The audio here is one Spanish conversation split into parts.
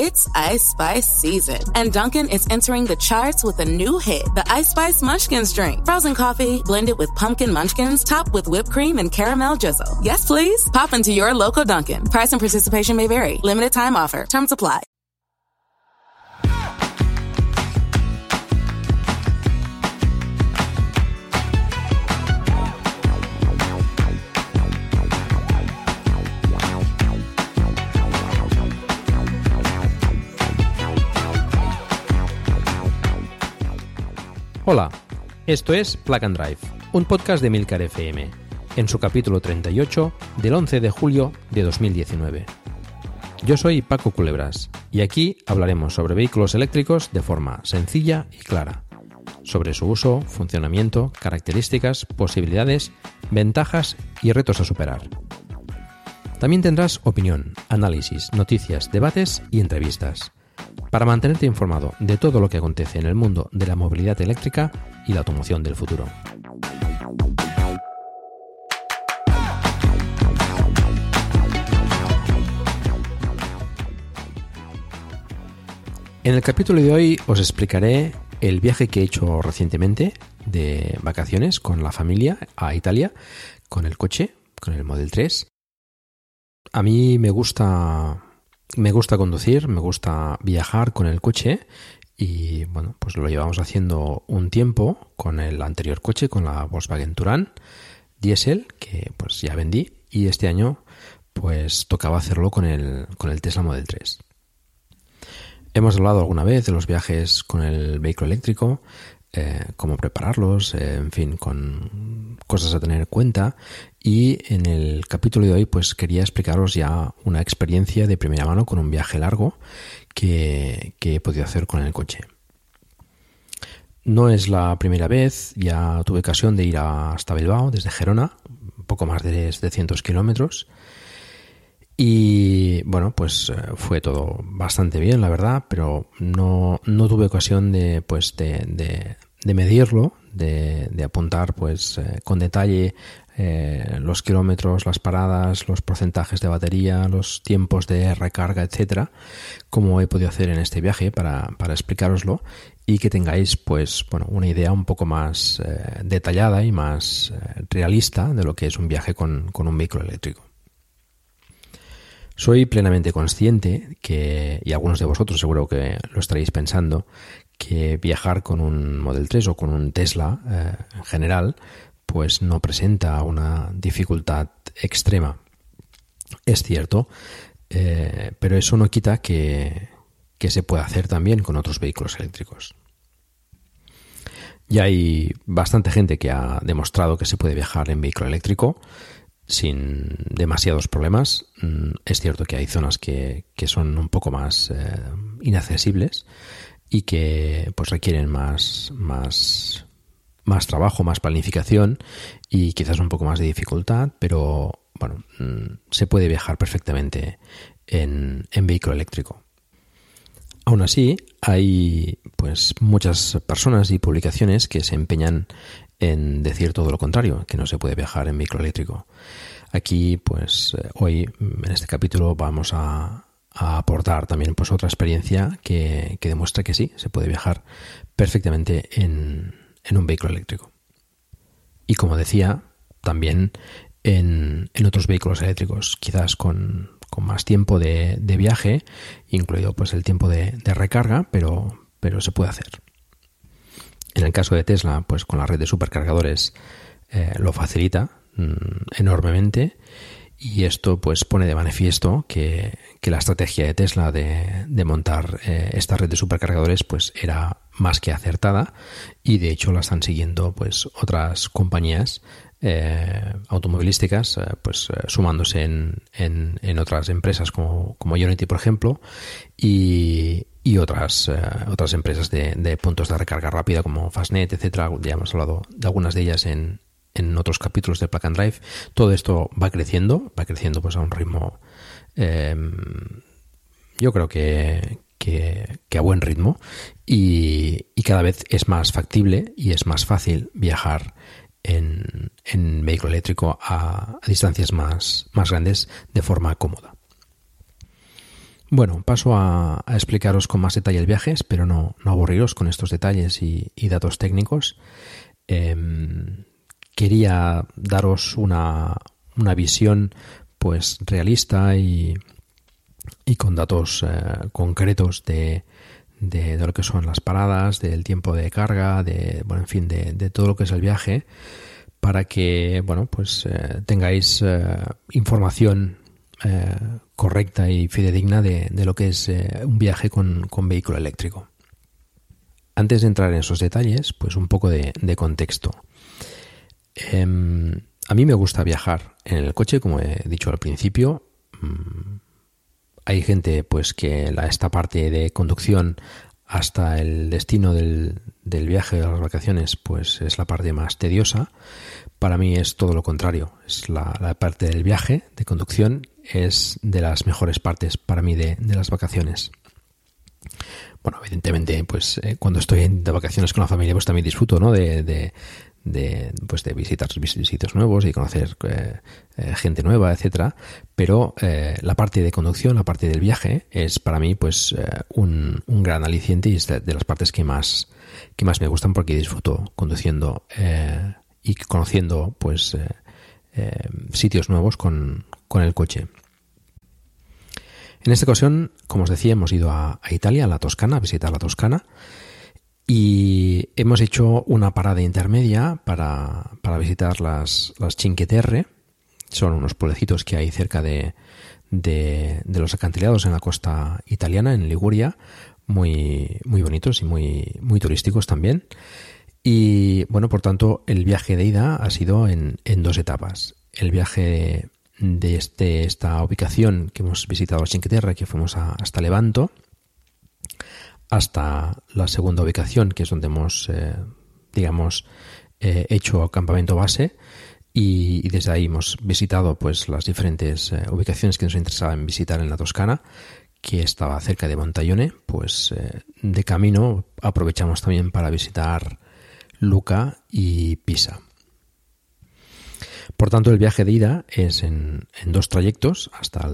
It's Ice Spice season, and Dunkin' is entering the charts with a new hit, the Ice Spice Munchkins drink. Frozen coffee blended with pumpkin munchkins, topped with whipped cream and caramel drizzle. Yes, please. Pop into your local Dunkin'. Price and participation may vary. Limited time offer. Terms apply. Hola, esto es Plug and Drive, un podcast de Milcar FM, en su capítulo 38 del 11 de julio de 2019. Yo soy Paco Culebras y aquí hablaremos sobre vehículos eléctricos de forma sencilla y clara, sobre su uso, funcionamiento, características, posibilidades, ventajas y retos a superar. También tendrás opinión, análisis, noticias, debates y entrevistas para mantenerte informado de todo lo que acontece en el mundo de la movilidad eléctrica y la automoción del futuro. En el capítulo de hoy os explicaré el viaje que he hecho recientemente de vacaciones con la familia a Italia con el coche, con el Model 3. A mí me gusta me gusta conducir, me gusta viajar con el coche y bueno, pues lo llevamos haciendo un tiempo con el anterior coche, con la Volkswagen Touran diésel, que pues ya vendí y este año pues tocaba hacerlo con el, con el Tesla Model 3. Hemos hablado alguna vez de los viajes con el vehículo eléctrico, eh, cómo prepararlos, eh, en fin, con cosas a tener en cuenta. Y en el capítulo de hoy, pues quería explicaros ya una experiencia de primera mano con un viaje largo que, he podido hacer con el coche. No es la primera vez, ya tuve ocasión de ir hasta Bilbao desde Gerona, poco más de 700 kilómetros. Y bueno, pues eh, fue todo bastante bien, la verdad, pero no, no tuve ocasión de, pues, de, de, medirlo, de, de, apuntar pues eh, con detalle eh, los kilómetros, las paradas, los porcentajes de batería, los tiempos de recarga, etcétera, como he podido hacer en este viaje para, para explicaroslo y que tengáis pues bueno una idea un poco más detallada y más realista de lo que es un viaje con, con un vehículo eléctrico. Soy plenamente consciente que, y algunos de vosotros seguro que lo estaréis pensando, que viajar con un Model 3 o con un Tesla eh, en general, pues no presenta una dificultad extrema. Es cierto, eh, pero eso no quita que, que se pueda hacer también con otros vehículos eléctricos. Ya hay bastante gente que ha demostrado que se puede viajar en vehículo eléctrico sin demasiados problemas. Mm, es cierto que hay zonas que, son un poco más eh, inaccesibles y que pues requieren más, más, más trabajo, más planificación y quizás un poco más de dificultad, pero bueno, mm, se puede viajar perfectamente en, en vehículo eléctrico. Aún así, hay pues muchas personas y publicaciones que se empeñan en decir todo lo contrario, que no se puede viajar en microeléctrico. Aquí, pues eh, hoy, en este capítulo, vamos a, aportar también pues otra experiencia que, demuestra que sí, se puede viajar perfectamente en, un vehículo eléctrico. Y como decía, también en, otros vehículos eléctricos, quizás con, más tiempo de, viaje, incluido pues el tiempo de, recarga, pero, pero se puede hacer. En el caso de Tesla, pues con la red de supercargadores eh, lo facilita mm, enormemente. Y esto pues pone de manifiesto que, la estrategia de Tesla de, montar eh, esta red de supercargadores pues era más que acertada. Y de hecho la están siguiendo pues otras compañías eh, automovilísticas pues sumándose en, en, otras empresas como, como Unity por ejemplo. Y, y otras, eh, otras empresas de, puntos de recarga rápida como Fastnet, etcétera. Ya hemos hablado de algunas de ellas en, en otros capítulos de Plug and Drive. Todo esto va creciendo, va creciendo pues a un ritmo, em, yo creo que, que, a buen ritmo y, cada vez es más factible y es más fácil viajar en, en vehículo eléctrico a, a distancias más, más grandes de forma cómoda. Bueno, paso a, explicaros con más detalle el viaje, espero no, no aburriros con estos detalles y, datos técnicos. Em, quería daros una, una, visión pues realista y, y con datos eh, concretos de, de, lo que son las paradas, del tiempo de carga, de bueno, en fin, de, todo lo que es el viaje, para que bueno, pues eh, tengáis eh, correcta y fidedigna de, lo que es eh, un viaje con, vehículo eléctrico. Antes de entrar en esos detalles, pues un poco de, contexto. Em, a mí me gusta viajar en el coche, como he dicho al principio. Mm, hay gente pues que esta parte de conducción hasta el destino del, viaje de las vacaciones pues es la parte más tediosa. Para mí es todo lo contrario. Es la, parte del viaje de conducción es de las mejores partes para mí de, las vacaciones. Bueno, evidentemente, pues eh, cuando estoy de vacaciones con la familia, pues también disfruto, ¿no? De, de, pues de visitar sitios nuevos y conocer eh, eh, gente nueva, etcétera. Pero la parte de conducción, la parte del viaje, es para mí, pues, un, un, gran aliciente y es de, las partes que más, que más me gustan porque disfruto conduciendo y conociendo, pues, sitios nuevos con, con el coche. En esta ocasión, como os decía, hemos ido a, Italia, a la Toscana, a visitar la Toscana. Y hemos hecho una parada intermedia para, visitar las, las Cinque Terre. Son unos pueblecitos que hay cerca de, de, los acantilados en la costa italiana, en Liguria, muy, muy bonitos y muy, muy turísticos también. Y bueno, por tanto, el viaje de ida ha sido en, en dos etapas. El viaje de este, esta ubicación que hemos visitado Cinque Terre, que fuimos hasta Levanto, hasta la segunda ubicación, que es donde hemos, eh, digamos, eh, hecho campamento base, y, desde ahí hemos visitado pues las diferentes eh, ubicaciones que nos interesaban visitar en la Toscana, que estaba cerca de Montaglione, pues de camino aprovechamos también para visitar Luca y Pisa. Por tanto, el viaje de ida es en, dos trayectos hasta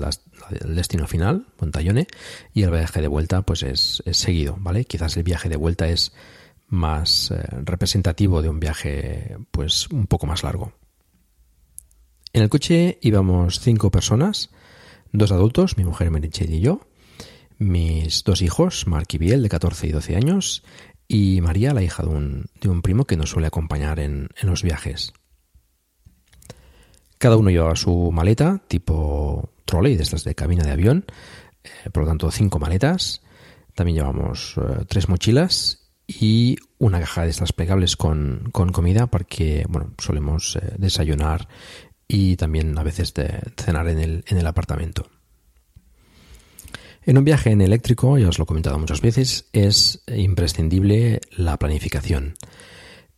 el, destino final, Montallone, y el viaje de vuelta pues es, seguido, ¿vale? Quizás el viaje de vuelta es más eh, representativo de un viaje pues un poco más largo. En el coche íbamos cinco personas, dos adultos, mi mujer Merichel y yo, mis dos hijos, Mark y Biel, de 14 y 12 años, y María, la hija de un, de un primo que nos suele acompañar en los viajes. Cada uno llevaba su maleta, tipo trolley, de estas de cabina de avión, eh, por lo tanto cinco maletas. También llevamos eh, tres mochilas y una caja de estas plegables con, comida porque bueno, solemos eh, desayunar y también a veces de cenar en el, en el apartamento. En un viaje en eléctrico, ya os lo he comentado muchas veces, es imprescindible la planificación.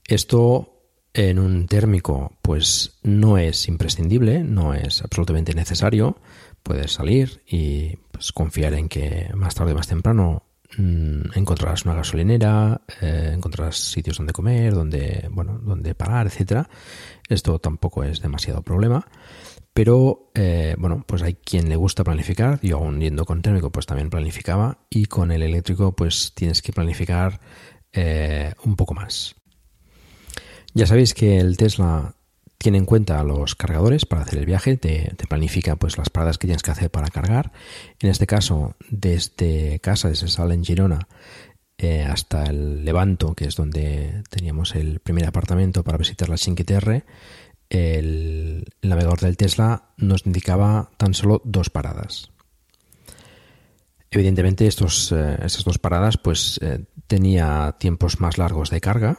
Esto en un térmico, pues no es imprescindible, no es absolutamente necesario. Puedes salir y pues, confiar en que más tarde o más temprano mm, encontrarás una gasolinera, eh, encontrarás sitios donde comer, donde, bueno, donde parar, etcétera. Esto tampoco es demasiado problema. Pero eh, bueno, pues hay quien le gusta planificar. Yo aún yendo con térmico, pues también planificaba. Y con el eléctrico, pues tienes que planificar eh, un poco más. Ya sabéis que el Tesla tiene en cuenta los cargadores para hacer el viaje, te, planifica pues las paradas que tienes que hacer para cargar. En este caso, desde casa, desde Sala en Girona, eh, hasta el Levanto, que es donde teníamos el primer apartamento para visitar la Cinque Terre, el, navegador del Tesla nos indicaba tan solo dos paradas. Evidentemente, estos, eh, estas dos paradas pues eh, tenía tiempos más largos de carga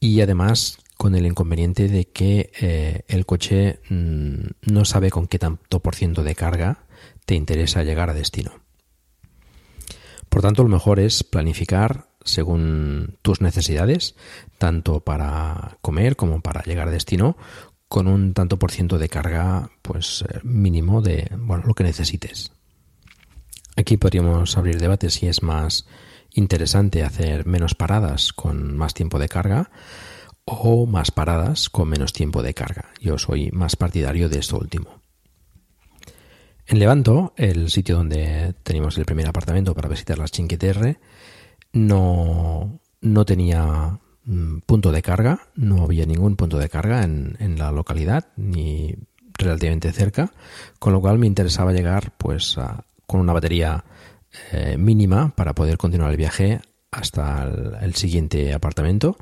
y además con el inconveniente de que eh, el coche mm, no sabe con qué tanto por ciento de carga te interesa llegar a destino. Por tanto, lo mejor es planificar según tus necesidades, tanto para comer como para llegar a destino, con un tanto por ciento de carga pues eh, mínimo de bueno, lo que necesites. Aquí podríamos abrir debate si es más interesante hacer menos paradas con más tiempo de carga o más paradas con menos tiempo de carga. Yo soy más partidario de esto último. En Levanto, el sitio donde teníamos el primer apartamento para visitar las Chinqueterre, no, no tenía mm, punto de carga, no había ningún punto de carga en, en, la localidad, ni relativamente cerca, con lo cual me interesaba llegar pues con una batería eh, mínima para poder continuar el viaje hasta el, el siguiente apartamento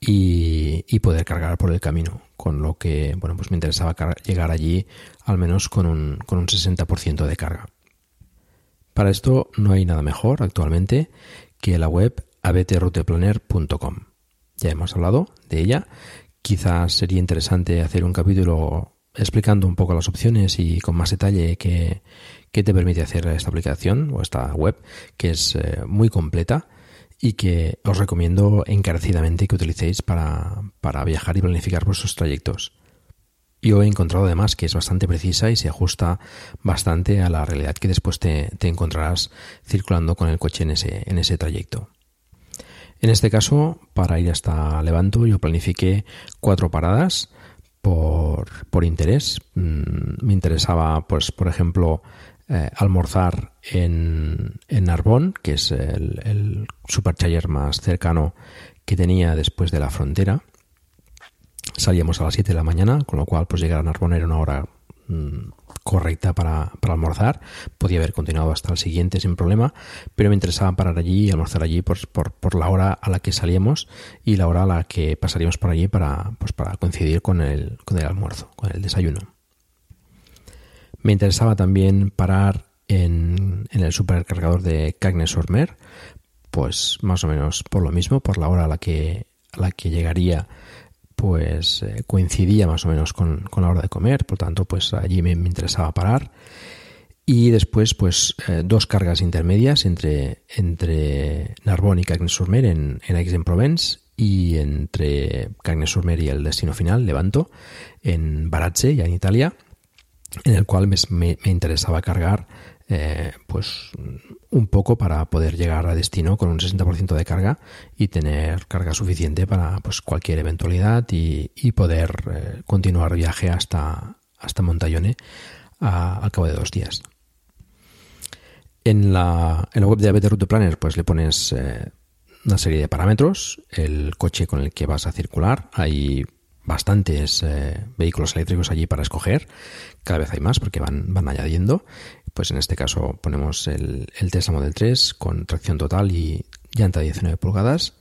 y, y, poder cargar por el camino, con lo que bueno pues me interesaba llegar allí al menos con un, con un 60% de carga. Para esto no hay nada mejor actualmente que la web abtrouteplaner.com. Ya hemos hablado de ella. Quizás sería interesante hacer un capítulo explicando un poco las opciones y con más detalle que, te permite hacer esta aplicación o esta web, que es eh, muy completa y que os recomiendo encarecidamente que utilicéis para, para viajar y planificar vuestros trayectos. Yo he encontrado además que es bastante precisa y se ajusta bastante a la realidad que después te, encontrarás circulando con el coche en ese, en ese trayecto. En este caso, para ir hasta Levanto, yo planifiqué cuatro paradas por, por interés. Mm, me interesaba, pues, por ejemplo, eh, almorzar en, en Narbonne, que es el, el supercharger más cercano que tenía después de la frontera. Salíamos a las 7 de la mañana, con lo cual pues llegar a Narbonne era una hora mmm, correcta para, para, almorzar. Podía haber continuado hasta el siguiente sin problema, pero me interesaba parar allí y almorzar allí por, por, por, la hora a la que salíamos y la hora a la que pasaríamos por allí para, pues para coincidir con el, con el almuerzo, con el desayuno. Me interesaba también parar en, en el supercargador de Cagnes-sur-Mer, pues más o menos por lo mismo, por la hora a la que, a la que llegaría pues eh, coincidía más o menos con, con, la hora de comer, por tanto, pues allí me, interesaba parar. Y después, pues, eh, dos cargas intermedias entre, entre Narbonne y Cagnes-sur-Mer en, en Aix-en-Provence y entre Cagnes-sur-Mer y el destino final, Levanto, en Baratze, ya en Italia, en el cual me, me interesaba cargar eh, pues un poco para poder llegar a destino con un 60% de carga y tener carga suficiente para pues, cualquier eventualidad y, poder eh, continuar viaje hasta, hasta al cabo de dos días. En la, en la web de ABT Route Planner pues le pones eh, una serie de parámetros, el coche con el que vas a circular, hay bastantes eh, vehículos eléctricos allí para escoger, cada vez hay más porque van, van añadiendo pues en este caso ponemos el, el Tesla Model 3 con tracción total y llanta de 19 pulgadas.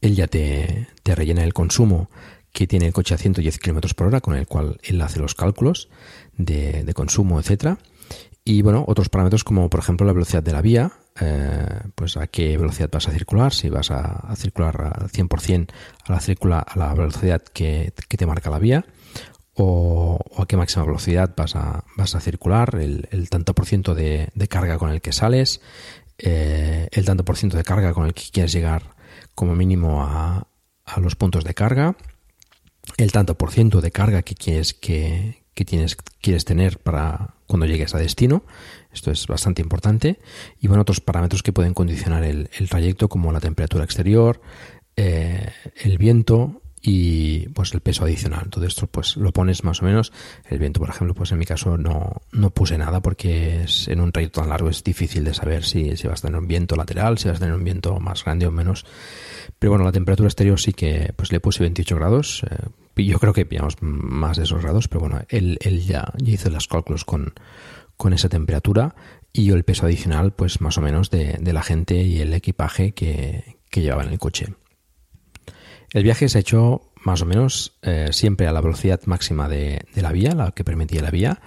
Él ya te, rellena el consumo que tiene el coche a 110 km por hora, con el cual él hace los cálculos de, consumo, etcétera. Y bueno, otros parámetros como por ejemplo la velocidad de la vía, eh, pues a qué velocidad vas a circular, si vas a, circular al 100% a la, circula, a la velocidad que te marca la vía, o, a qué máxima velocidad vas a, vas a circular, el, el tanto por ciento de, de, carga con el que sales, eh, el tanto por ciento de carga con el que quieres llegar como mínimo a, a, los puntos de carga, el tanto por ciento de carga que quieres que, que tienes, quieres tener para cuando llegues a destino. Esto es bastante importante. Y bueno, otros parámetros que pueden condicionar el, el trayecto, como la temperatura exterior, eh, el viento, y pues el peso adicional. Todo esto pues lo pones más o menos. El viento, por ejemplo, pues en mi caso no, no puse nada porque es, en un trayecto tan largo es difícil de saber si, si vas a tener un viento lateral, si vas a tener un viento más grande o menos. Pero bueno, la temperatura exterior sí que pues le puse 28 grados. Eh, yo creo que pillamos más de esos grados, pero bueno, él, él ya, ya hizo los cálculos con, con esa temperatura y el peso adicional pues más o menos de, de la gente y el equipaje que, que llevaba en el coche. El viaje se hecho más o menos eh, siempre a la velocidad máxima de, de, la vía, la que permitía la vía.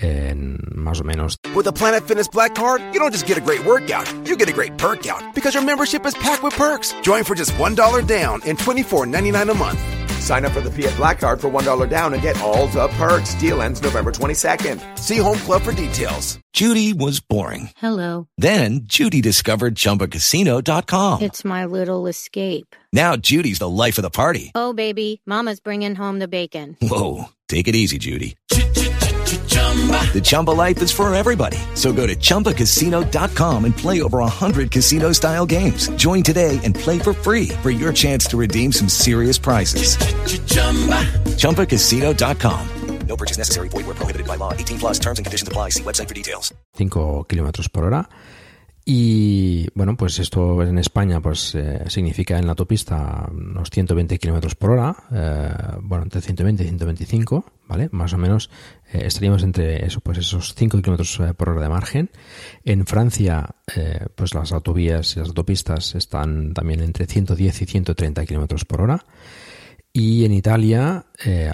En más o menos. With the Planet Fitness Black Card, you don't just get a great workout, you get a great perk out because your membership is packed with perks. Join for just $1 down and $24.99 a month. Sign up for the Fiat Black Card for $1 down and get all the perks. Deal ends November 22nd. See Home Club for details. Judy was boring. Hello. Then Judy discovered chumbacasino.com. It's my little escape. Now Judy's the life of the party. Oh, baby, Mama's bringing home the bacon. Whoa. Take it easy, Judy. The Chumba life is for everybody. So go to ChumbaCasino.com and play over 100 casino style games. Join today and play for free for your chance to redeem some serious prizes. Ch-ch-chumba. ChumbaCasino.com. No purchase necessary. Void where prohibited by law. 18 plus terms and conditions apply. See website for details. 5 kilómetros por hora. Y bueno, pues esto en España pues eh, significa en la autopista unos 120 kilómetros por hora, eh, bueno, entre 120 y 125, ¿vale? Más o menos eh, estaríamos entre pues esos 5 kilómetros eh, por hora de margen. En Francia, eh, pues las autovías y las autopistas están también entre 110 y 130 kilómetros por hora. Y en Italia,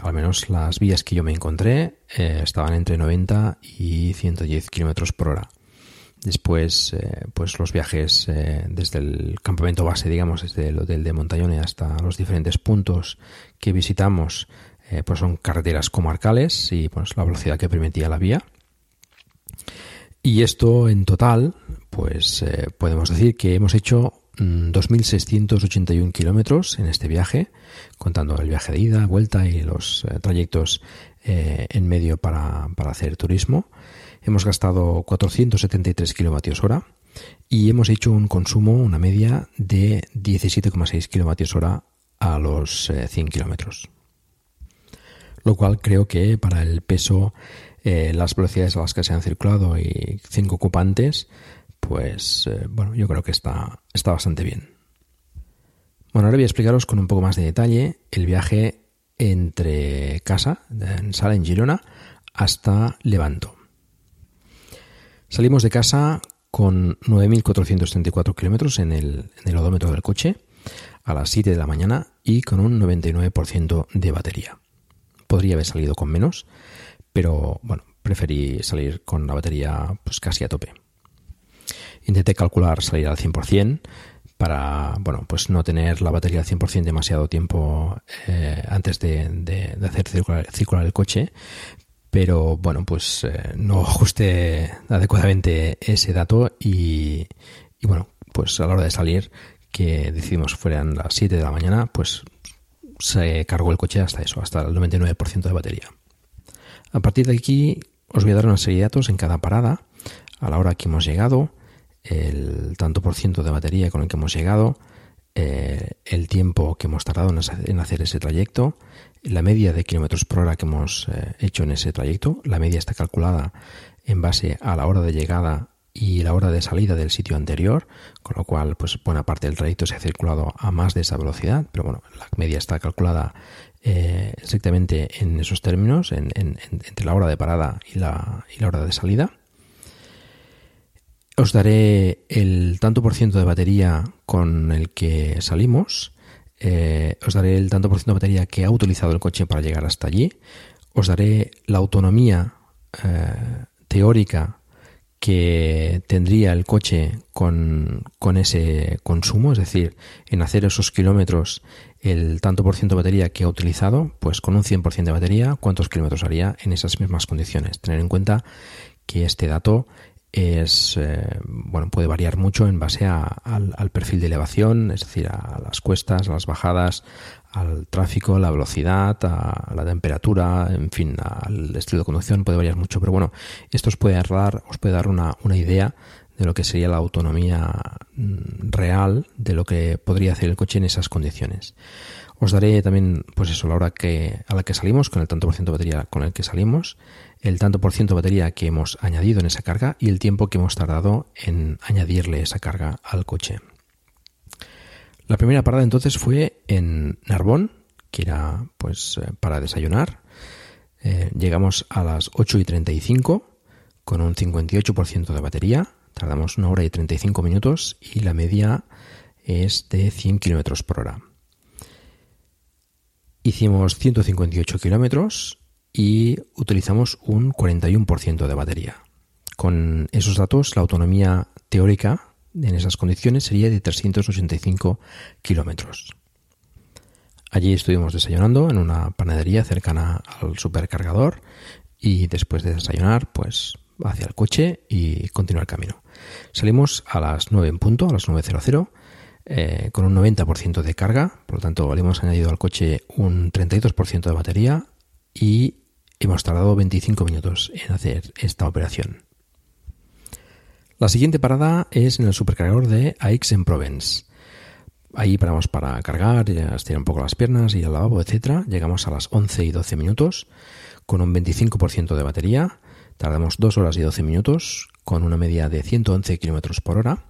al menos las vías que yo me encontré, estaban entre 90 y 110 kilómetros por hora. Después, pues los viajes desde el campamento base, digamos, desde el hotel de Montañone hasta los diferentes puntos que visitamos, eh, pues son carreteras comarcales y pues la velocidad que permitía la vía. Y esto en total, pues eh, podemos decir que hemos hecho mm, 2.681 kilómetros en este viaje, contando el viaje de ida, vuelta y los eh, trayectos en medio para, para hacer turismo. Hemos gastado 473 kilovatios hora y hemos hecho un consumo, una media de 17,6 kilovatios hora a los eh, 100 kilómetros. Lo cual creo que para el peso, eh, las velocidades a las que se han circulado y cinco ocupantes, pues eh, bueno, yo creo que está, bastante bien. Bueno, ahora voy a explicaros con un poco más de detalle el viaje entre casa, en Sala, en Girona, hasta Levanto. Salimos de casa con 9.434 kilómetros en el, en el odómetro del coche a las 7 de la mañana y con un 99% de batería. Podría haber salido con menos, pero bueno, preferí salir con la batería pues casi a tope. Intenté calcular salir al 100% para, bueno, pues no tener la batería al 100% demasiado tiempo eh, antes de, hacer circular, circular, el coche, pero bueno, pues eh, no ajusté adecuadamente ese dato y, y, bueno, pues a la hora de salir, que decidimos fueran las 7 de la mañana, pues se cargó el coche hasta eso, hasta el 99% de batería. A partir de aquí os voy a dar una serie de datos en cada parada, a la hora que hemos llegado, el tanto por ciento de batería con el que hemos llegado, eh, el tiempo que hemos tardado en hacer ese trayecto, la media de kilómetros por hora que hemos eh, hecho en ese trayecto. La media está calculada en base a la hora de llegada y la hora de salida del sitio anterior, con lo cual, pues buena parte del trayecto se ha circulado a más de esa velocidad, pero bueno, la media está calculada eh, estrictamente en esos términos, en, en, entre la hora de parada y la, y la hora de salida. Os daré el tanto por ciento de batería con el que salimos. Eh, os daré el tanto por ciento de batería que ha utilizado el coche para llegar hasta allí. Os daré la autonomía eh, teórica que tendría el coche con, con, ese consumo, es decir, en hacer esos kilómetros el tanto por ciento de batería que ha utilizado, pues con un 100% de batería, ¿cuántos kilómetros haría en esas mismas condiciones? Tener en cuenta que este dato es eh, bueno puede variar mucho en base a, al, al, perfil de elevación, es decir, a las cuestas, a las bajadas, al tráfico, la velocidad, a la temperatura, en fin, al estilo de conducción puede variar mucho, pero bueno, esto os puede dar, os puede dar una, una idea de lo que sería la autonomía real de lo que podría hacer el coche en esas condiciones. Os daré también, pues eso, la hora que, a la que salimos, con el tanto por ciento de batería con el que salimos, el tanto por ciento de batería que hemos añadido en esa carga y el tiempo que hemos tardado en añadirle esa carga al coche. La primera parada entonces fue en Narbón, que era pues para desayunar. Eh, llegamos a las 8 y 35 con un 58% de batería. Tardamos una hora y 35 minutos y la media es de 100 kilómetros por hora. Hicimos 158 kilómetros y utilizamos un 41% de batería. Con esos datos, la autonomía teórica en esas condiciones sería de 385 kilómetros. Allí estuvimos desayunando en una panadería cercana al supercargador y después de desayunar, pues hacia el coche y continuar el camino. Salimos a las 9 en punto, a las 9.00, eh, con un 90% de carga, por lo tanto le hemos añadido al coche un 32% de batería y Hemos tardado 25 minutos en hacer esta operación. La siguiente parada es en el supercargador de Aix-en-Provence. Ahí paramos para cargar, estirar un poco las piernas y el lavabo, etcétera. Llegamos a las 11 y 12 minutos con un 25% de batería. Tardamos 2 horas y 12 minutos con una media de 111 kilómetros por hora.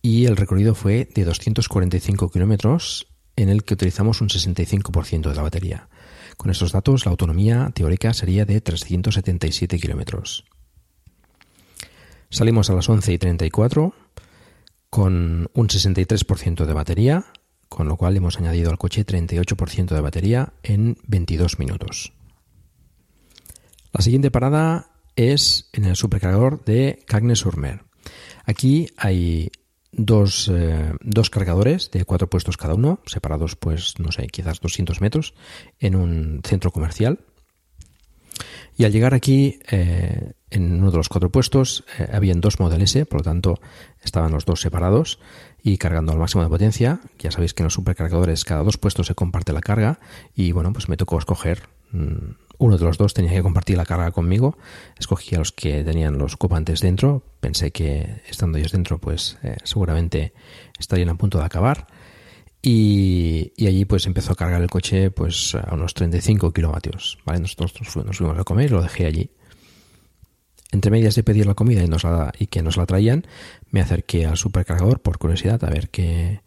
Y el recorrido fue de 245 kilómetros en el que utilizamos un 65% de la batería. Con estos datos, la autonomía teórica sería de 377 kilómetros. Salimos a las 11 y 34 con un 63% de batería, con lo cual hemos añadido al coche 38% de batería en 22 minutos. La siguiente parada es en el supercargador de Cagnes-sur-Mer. Aquí hay dos, eh, dos, cargadores de cuatro puestos cada uno, separados, pues, no sé, quizás 200 metros, en un centro comercial. Y al llegar aquí, eh, en uno de los cuatro puestos, eh, habían dos Model S, por lo tanto, estaban los dos separados y cargando al máximo de potencia. Ya sabéis que en los supercargadores cada dos puestos se comparte la carga y, bueno, pues me tocó escoger mm, uno de los dos tenía que compartir la carga conmigo. Escogí a los que tenían los ocupantes dentro. Pensé que estando ellos dentro, pues eh, seguramente estarían a punto de acabar. Y, allí pues empezó a cargar el coche pues a unos 35 kilovatios. ¿vale? Nosotros nos fuimos, a comer y lo dejé allí. Entre medias de pedir la comida y, y que nos la traían, me acerqué al supercargador por curiosidad a ver qué,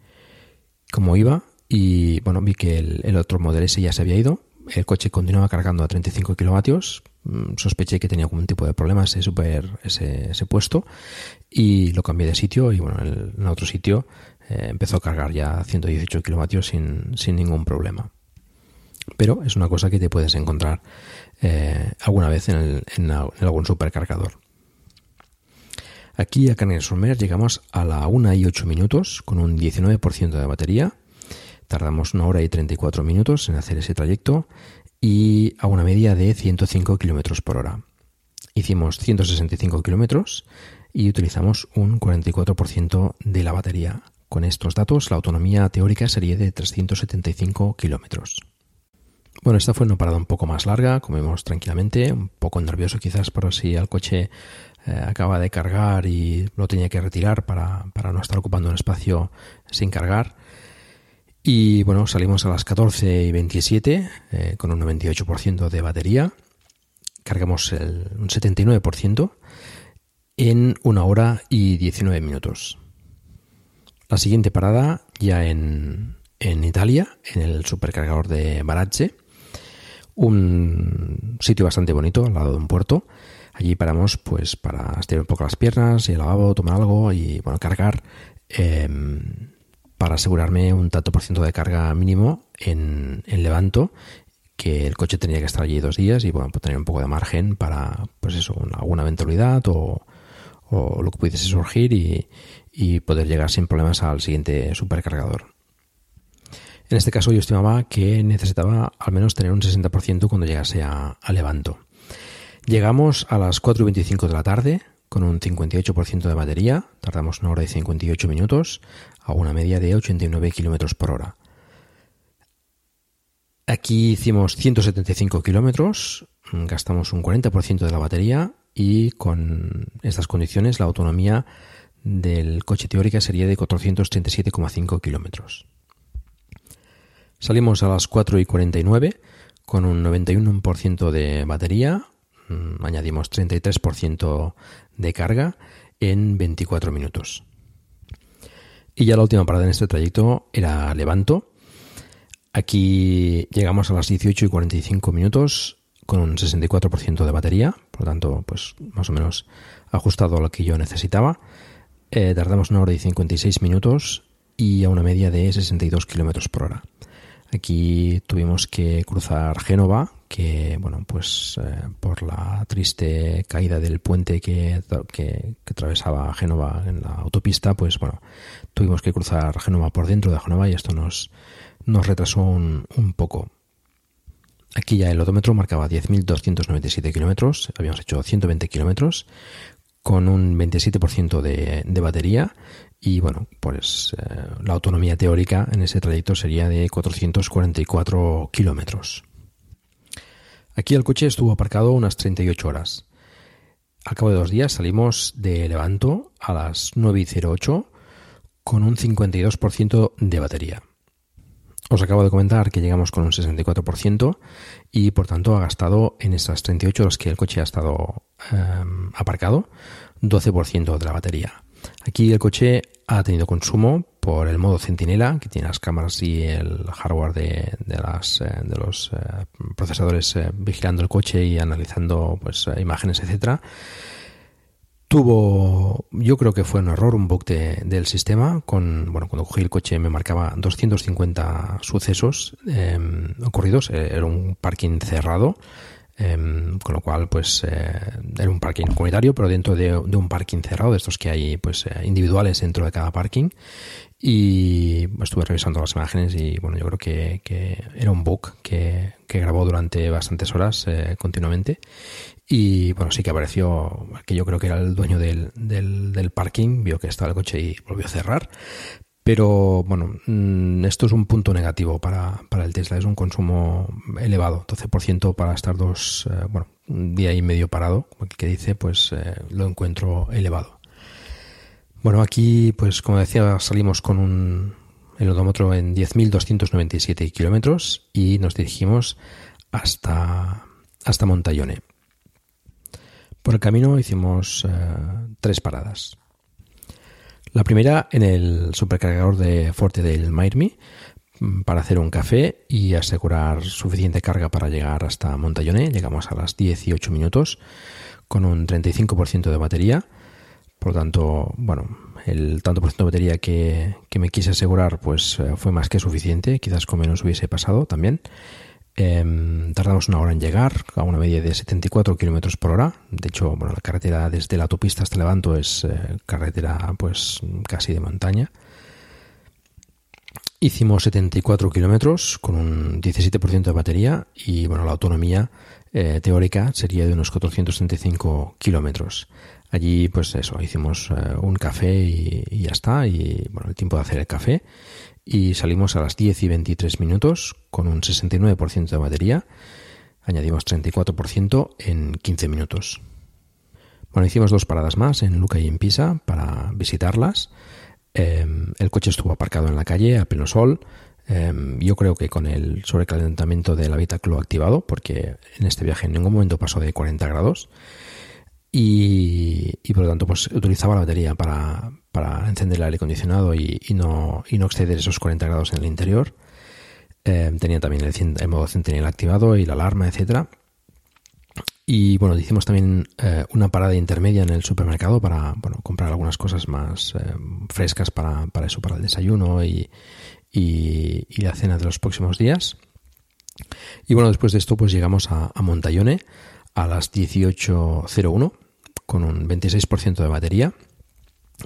cómo iba. Y bueno, vi que el, el otro modelo ese ya se había ido el coche continuaba cargando a 35 kilovatios. Mm, sospeché que tenía algún tipo de problema ese, super, ese, puesto y lo cambié de sitio y bueno, en, otro sitio eh, empezó a cargar ya a 118 kilovatios sin, sin, ningún problema. Pero es una cosa que te puedes encontrar eh, alguna vez en, algún supercargador. Aquí a Canet llegamos a la 1 y 8 minutos con un 19% de batería Tardamos una hora y 34 minutos en hacer ese trayecto y a una media de 105 kilómetros por hora. Hicimos 165 kilómetros y utilizamos un 44% de la batería. Con estos datos, la autonomía teórica sería de 375 kilómetros. Bueno, esta fue una parada un poco más larga, comimos tranquilamente, un poco nervioso quizás por si el coche eh, acaba de cargar y lo tenía que retirar para, para no estar ocupando un espacio sin cargar. Y bueno, salimos a las 14 y 27 eh, con un 98% de batería. Cargamos el, un 79% en una hora y 19 minutos. La siguiente parada ya en, en Italia, en el supercargador de Barazze, un sitio bastante bonito al lado de un puerto. Allí paramos pues para estirar un poco las piernas y el lavabo, tomar algo y bueno, cargar. Em, para asegurarme un tanto por ciento de carga mínimo en, Levanto, que el coche tenía que estar allí dos días y bueno, pues tener un poco de margen para, pues eso, alguna eventualidad o, lo que pudiese surgir y, poder llegar sin problemas al siguiente supercargador. En este caso yo estimaba que necesitaba al menos tener un 60% cuando llegase a, Levanto. Llegamos a las 4 y 25 de la tarde, con un 58% de batería, tardamos una hora y 58 minutos a una media de 89 kilómetros por hora. Aquí hicimos 175 kilómetros, gastamos un 40% de la batería y con estas condiciones la autonomía del coche teórica sería de 437,5 kilómetros. Salimos a las 4 y 49 con un 91% de batería, mm, añadimos 33% de carga en 24 minutos. Y ya la última parada en este trayecto era Levanto. Aquí llegamos a las 18 y 45 minutos con un 64% de batería, por lo tanto, pues más o menos ajustado a lo que yo necesitaba. Eh, tardamos una hora y 56 minutos y a una media de 62 kilómetros por hora. Aquí tuvimos que cruzar Génova, que, bueno, pues eh, por la triste caída del puente que, que, atravesaba Génova en la autopista, pues bueno, tuvimos que cruzar Génova por dentro de Génova y esto nos, nos retrasó un, poco. Aquí ya el odómetro marcaba 10.297 kilómetros, habíamos hecho 120 kilómetros con un 27% de, de batería y bueno, pues eh, la autonomía teórica en ese trayecto sería de 444 kilómetros. Aquí el coche estuvo aparcado unas 38 horas. Al cabo de dos días salimos de Levanto a las 9 y 08 con un 52% de batería. Os acabo de comentar que llegamos con un 64% y por tanto ha gastado en esas 38 horas que el coche ha estado em, aparcado 12% de la batería. Aquí el coche ha tenido consumo por el modo centinela, que tiene las cámaras y el hardware de, las, eh, de los eh, procesadores eh, vigilando el coche y analizando pues, imágenes, etcétera. Tuvo, yo creo que fue un error, un bug del sistema. Con, bueno, cuando cogí el coche me marcaba 250 sucesos em, ocurridos. Era un parking cerrado. Em, con lo cual, pues era un parking comunitario, pero dentro de, un parking cerrado, de estos que hay pues individuales dentro de cada parking. Y estuve revisando las imágenes y bueno, yo creo que, era un bug que, grabó durante bastantes horas eh, continuamente. Y bueno, sí que apareció que yo creo que era el dueño del, del, del parking, vio que estaba el coche y volvió a cerrar. Pero bueno, mm, esto es un punto negativo para, el Tesla, es un consumo elevado, 12% para estar dos, eh, bueno, un día y medio parado, que dice, pues eh, lo encuentro elevado. Bueno, aquí, pues como decía, salimos con un, el odómetro en 10.297 kilómetros y nos dirigimos hasta, hasta Montaione. Por el camino hicimos eh, tres paradas. La primera en el supercargador de Forte del Mairmi mm, para hacer un café y asegurar suficiente carga para llegar hasta Montallone. Llegamos a las 18 minutos con un 35% de batería. Por lo tanto, bueno, el tanto por ciento de batería que, que me quise asegurar pues eh, fue más que suficiente. Quizás con menos hubiese pasado también. Em, tardamos una hora en llegar, a una media de 74 kilómetros por hora. De hecho, bueno, la carretera desde la autopista hasta Levanto es eh, carretera pues casi de montaña. Hicimos 74 kilómetros con un 17% de batería y bueno, la autonomía eh, teórica sería de unos 465 kilómetros. Allí, pues eso, hicimos eh, un café y, ya está. Y bueno, el tiempo de hacer el café y salimos a las 10 y 23 minutos con un 69% de batería. Añadimos 34% en 15 minutos. Bueno, hicimos dos paradas más en Luca y en Pisa para visitarlas. Em, el coche estuvo aparcado en la calle a pleno sol. Em, yo creo que con el sobrecalentamiento del habitáculo activado, porque en este viaje en ningún momento pasó de 40 grados. Y, y por lo tanto, pues utilizaba la batería para, para encender el aire acondicionado y, no, y no exceder esos 40 grados en el interior. Eh, tenía también el, modo centinela activado y la alarma, etcétera. Y bueno, hicimos también eh, una parada intermedia en el supermercado para bueno, comprar algunas cosas más eh, frescas para, para, eso, para el desayuno y, y, la cena de los próximos días. Y bueno, después de esto, pues llegamos a, a a las 18.01 con un 26% de batería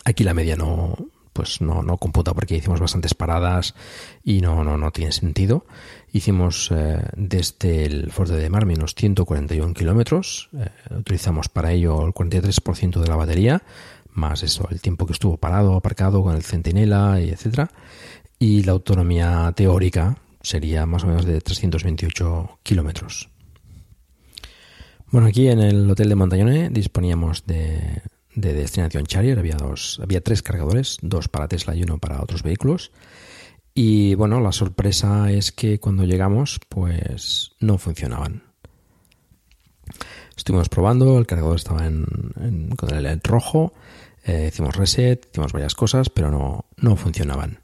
Aquí la media no, pues no, no computa porque hicimos bastantes paradas y no, no, no tiene sentido. Hicimos eh, desde el Fuerte de Mar menos 141 kilómetros. Eh, utilizamos para ello el 43% de la batería, más eso, el tiempo que estuvo parado, aparcado con el centinela y etcétera. Y la autonomía teórica sería más o menos de 328 kilómetros. Bueno, aquí en el hotel de Montañone disponíamos de de destinación Charrier. Había, dos, había tres cargadores, dos para Tesla y uno para otros vehículos. Y bueno, la sorpresa es que cuando llegamos, pues no funcionaban. Estuvimos probando, el cargador estaba en, con el LED rojo, eh, hicimos reset, hicimos varias cosas, pero no, no funcionaban.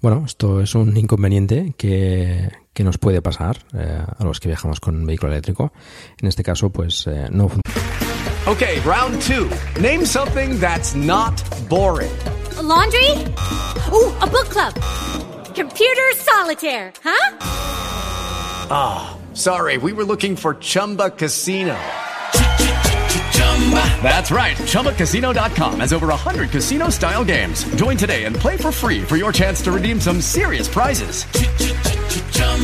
Bueno, esto es un inconveniente que, que nos puede pasar eh, a los que viajamos con un vehículo eléctrico. En este caso, pues eh, no funciona. Okay, round two. Name something that's not boring. A laundry? Ooh, a book club. Computer solitaire, huh? Ah, oh, sorry, we were looking for Chumba Casino. That's right. ChumbaCasino.com has over 100 casino style games. Join today and play for free for your chance to redeem some serious prizes.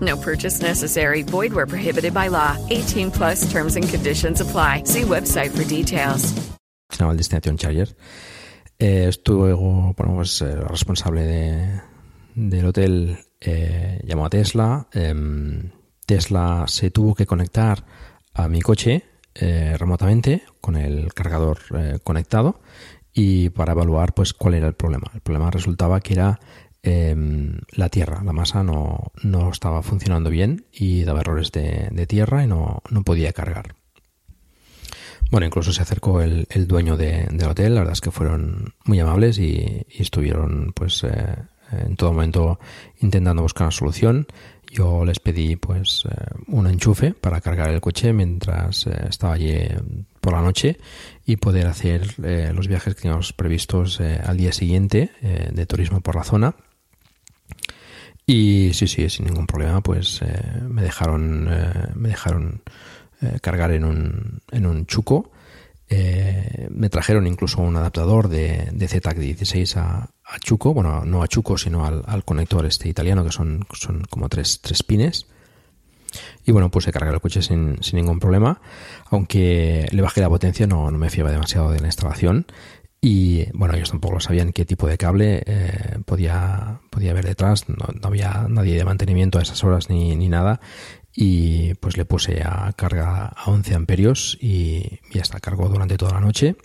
No purchase necessary. Void where prohibited by law. 18 plus terms and conditions apply. See website for details. Eh, estuve, bueno, pues, eh, responsable de, del hotel eh, llamó a Tesla. Em, Tesla se tuvo que conectar a mi coche remotamente con el cargador conectado y para evaluar pues cuál era el problema. El problema resultaba que era em, la tierra, la masa no, no, estaba funcionando bien y daba errores de, tierra y no, no, podía cargar. Bueno, incluso se acercó el, el dueño de, del hotel, la verdad es que fueron muy amables y, estuvieron pues eh, en todo momento intentando buscar una solución. Yo les pedí pues eh, un enchufe para cargar el coche mientras eh, estaba allí por la noche y poder hacer los viajes que teníamos previstos al día siguiente de turismo por la zona. Y sí, sí, sin ningún problema, pues me dejaron, me dejaron cargar en un, en un chuco. me trajeron incluso un adaptador de, de ZTAC16 a, a Chuco, bueno, no a Chuco, sino al, al, conector este italiano, que son, son como tres, tres pines. Y bueno, puse cargar el coche sin, sin, ningún problema, aunque le bajé la potencia, no, no, me fiaba demasiado de la instalación. Y bueno, ellos tampoco sabían qué tipo de cable eh, podía, podía haber detrás, no, había nadie de mantenimiento a esas horas ni, ni, nada. Y pues le puse a carga a 11 amperios y, y hasta cargó durante toda la noche.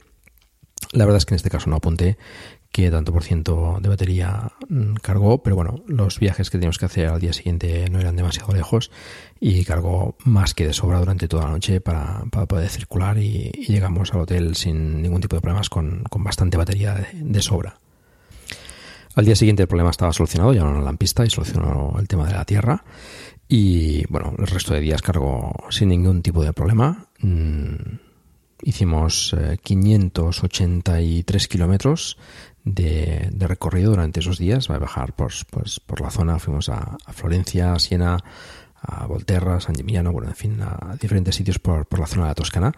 La verdad es que en este caso no apunté que tanto por ciento de batería cargó, pero bueno, los viajes que teníamos que hacer al día siguiente no eran demasiado lejos y cargó más que de sobra durante toda la noche para, poder circular y, llegamos al hotel sin ningún tipo de problemas con, bastante batería de, sobra. Al día siguiente el problema estaba solucionado, ya no la pista y solucionó el tema de la tierra y bueno, el resto de días cargó sin ningún tipo de problema. Mm, hicimos eh, 583 kilómetros de, recorrido durante esos días. Va a bajar pues, por la zona. Fuimos a, Florencia, a Siena, a Volterra, San Gimignano, bueno, en fin, a diferentes sitios por, por la zona de la Toscana.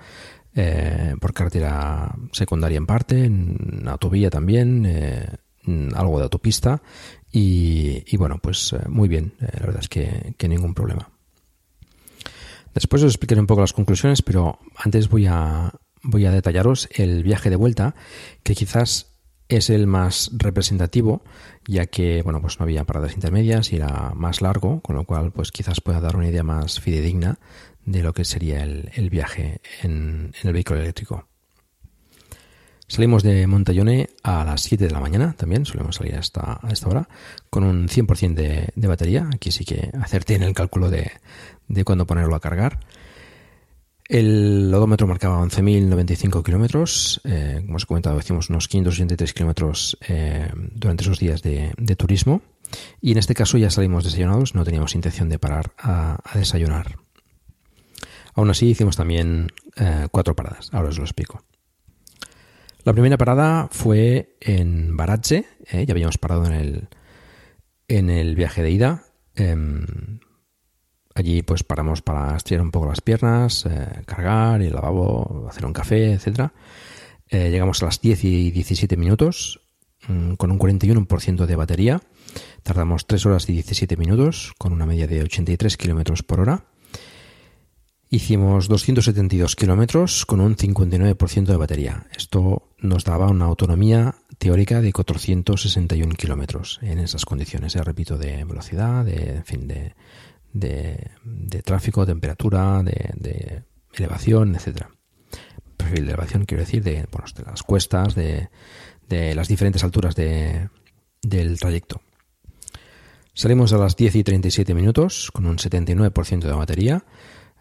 Eh, por carretera secundaria en parte, en autovía también, eh, algo de autopista. Y, y bueno, pues eh, muy bien. la verdad es que, que ningún problema. Después os explicaré un poco las conclusiones, pero antes voy a, voy a detallaros el viaje de vuelta, que quizás es el más representativo, ya que bueno, pues no había paradas intermedias y era más largo, con lo cual pues quizás pueda dar una idea más fidedigna de lo que sería el, el viaje en, el vehículo eléctrico. Salimos de Montallone a las 7 de la mañana, también solemos salir a esta, a esta hora, con un 100% de, de, batería. Aquí sí que acerté en el cálculo de, de cuándo ponerlo a cargar. El odómetro marcaba 11.095 kilómetros. Eh, como os he comentado, hicimos unos 583 kilómetros eh, durante esos días de, turismo. Y en este caso ya salimos desayunados, no teníamos intención de parar a, desayunar. Aún así, hicimos también eh, cuatro paradas. Ahora os lo explico. La primera parada fue en Baratze. Eh, ya habíamos parado en el, en el viaje de ida. Allí pues paramos para estirar un poco las piernas, eh, cargar, el lavabo, hacer un café, etc. Eh, llegamos a las 10 y 17 minutos mmm, con un 41% de batería. Tardamos 3 horas y 17 minutos con una media de 83 kilómetros por hora. Hicimos 272 kilómetros con un 59% de batería. Esto nos daba una autonomía teórica de 461 kilómetros en esas condiciones, ya repito, de velocidad, de, en fin, de, de, tráfico, temperatura, de, elevación, etcétera. Perfil de elevación, quiero decir, de, las cuestas, de, las diferentes alturas de, del trayecto. Salimos a las 10 y 37 minutos con un 79% de batería.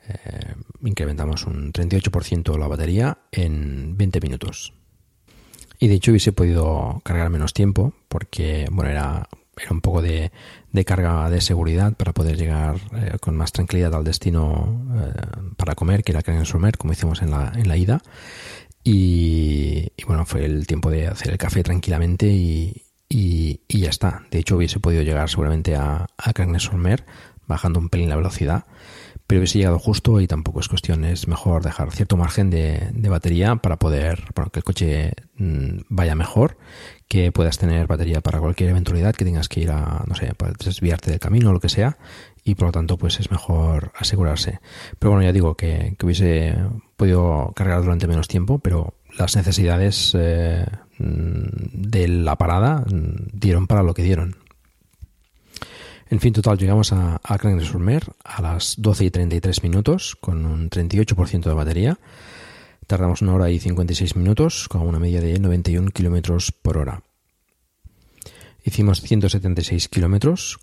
Eh, incrementamos un 38% la batería en 20 minutos. Y de hecho hubiese podido cargar menos tiempo porque, bueno, era era un poco de, de, carga de seguridad para poder llegar eh, con más tranquilidad al destino eh, para comer, que era Somer, como hicimos en la, en la ida. Y, y, bueno, fue el tiempo de hacer el café tranquilamente y, y, y ya está. De hecho, hubiese podido llegar seguramente a, a Somer bajando un pelín la velocidad, pero hubiese llegado justo y tampoco es cuestión, es mejor dejar cierto margen de, batería para poder, bueno, que el coche mm, vaya mejor, que puedas tener batería para cualquier eventualidad, que tengas que ir a, no sé, para desviarte del camino o lo que sea, y por lo tanto pues es mejor asegurarse. Pero bueno, ya digo que, hubiese podido cargar durante menos tiempo, pero las necesidades eh, mm, de la parada mm, dieron para lo que dieron. En fin, total, llegamos a, a sur a las 12 y 33 minutos con un 38% de batería. Tardamos una hora y 56 minutos con una media de 91 kilómetros por hora. Hicimos 176 kilómetros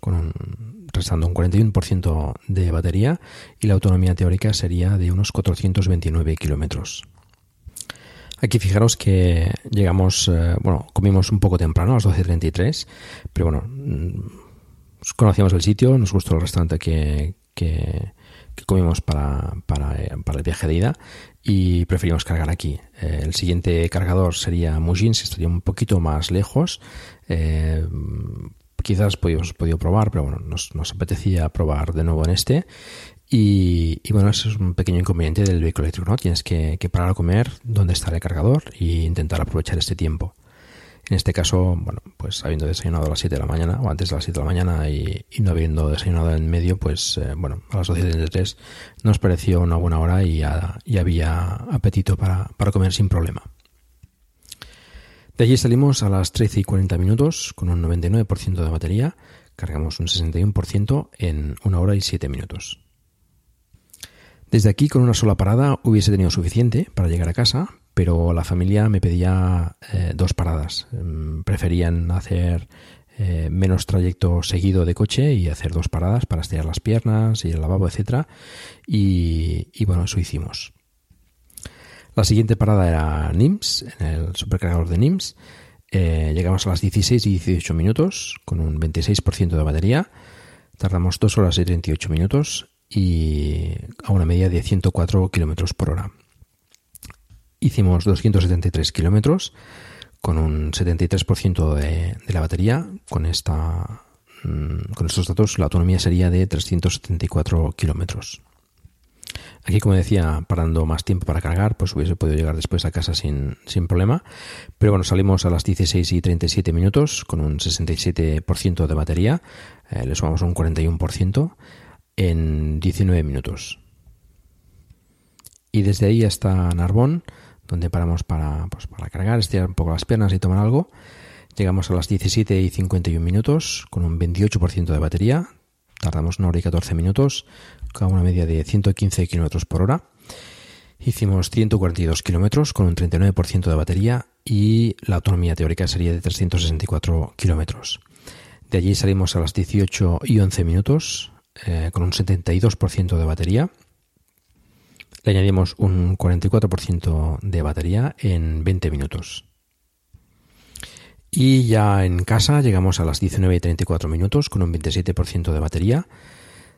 restando un 41% de batería y la autonomía teórica sería de unos 429 kilómetros. Aquí fijaros que llegamos, eh, bueno, comimos un poco temprano, a las 12.33, pero bueno, conocíamos el sitio, nos gustó el restaurante que, que, comimos para, para, para, el viaje de ida y preferimos cargar aquí. Eh, el siguiente cargador sería Mujins, que estaría un poquito más lejos. Eh, quizás podíamos podido probar, pero bueno, nos, nos, apetecía probar de nuevo en este. Y, y, bueno, eso es un pequeño inconveniente del vehículo eléctrico, ¿no? Tienes que, que parar a comer donde está el cargador e intentar aprovechar este tiempo. En este caso, bueno, pues habiendo desayunado a las 7 de la mañana o antes de las 7 de la mañana y, no habiendo desayunado en medio, pues eh, bueno, a las 12.33 nos pareció una buena hora y había apetito para, comer sin problema. De allí salimos a las 13 y 40 minutos con un 99% de batería, cargamos un 61% en una hora y 7 minutos. Desde aquí con una sola parada hubiese tenido suficiente para llegar a casa, pero la familia me pedía eh, dos paradas. Mm, preferían hacer eh, menos trayecto seguido de coche y hacer dos paradas para estirar las piernas y el lavabo, etcétera. Y, bueno, eso hicimos. La siguiente parada era NIMS, en el supercargador de NIMS. Eh, llegamos a las 16 y 18 minutos con un 26% de batería. Tardamos 2 horas y 38 minutos y a una media de 104 kilómetros por hora. Hicimos 273 kilómetros con un 73% de, de, la batería. Con, esta, mm, con estos datos la autonomía sería de 374 kilómetros. Aquí, como decía, parando más tiempo para cargar, pues hubiese podido llegar después a casa sin, sin problema. Pero bueno, salimos a las 16 y 37 minutos con un 67% de batería. Eh, le sumamos un 41% en 19 minutos. Y desde ahí hasta Narbón donde paramos para, pues, para cargar, estirar un poco las piernas y tomar algo. Llegamos a las 17 y 51 minutos con un 28% de batería. Tardamos una hora y 14 minutos con una media de 115 kilómetros por hora. Hicimos 142 kilómetros con un 39% de batería y la autonomía teórica sería de 364 kilómetros. De allí salimos a las 18 y 11 minutos eh, con un 72% de batería le añadimos un 44% de batería en 20 minutos. Y ya en casa llegamos a las 19 y 34 minutos con un 27% de batería.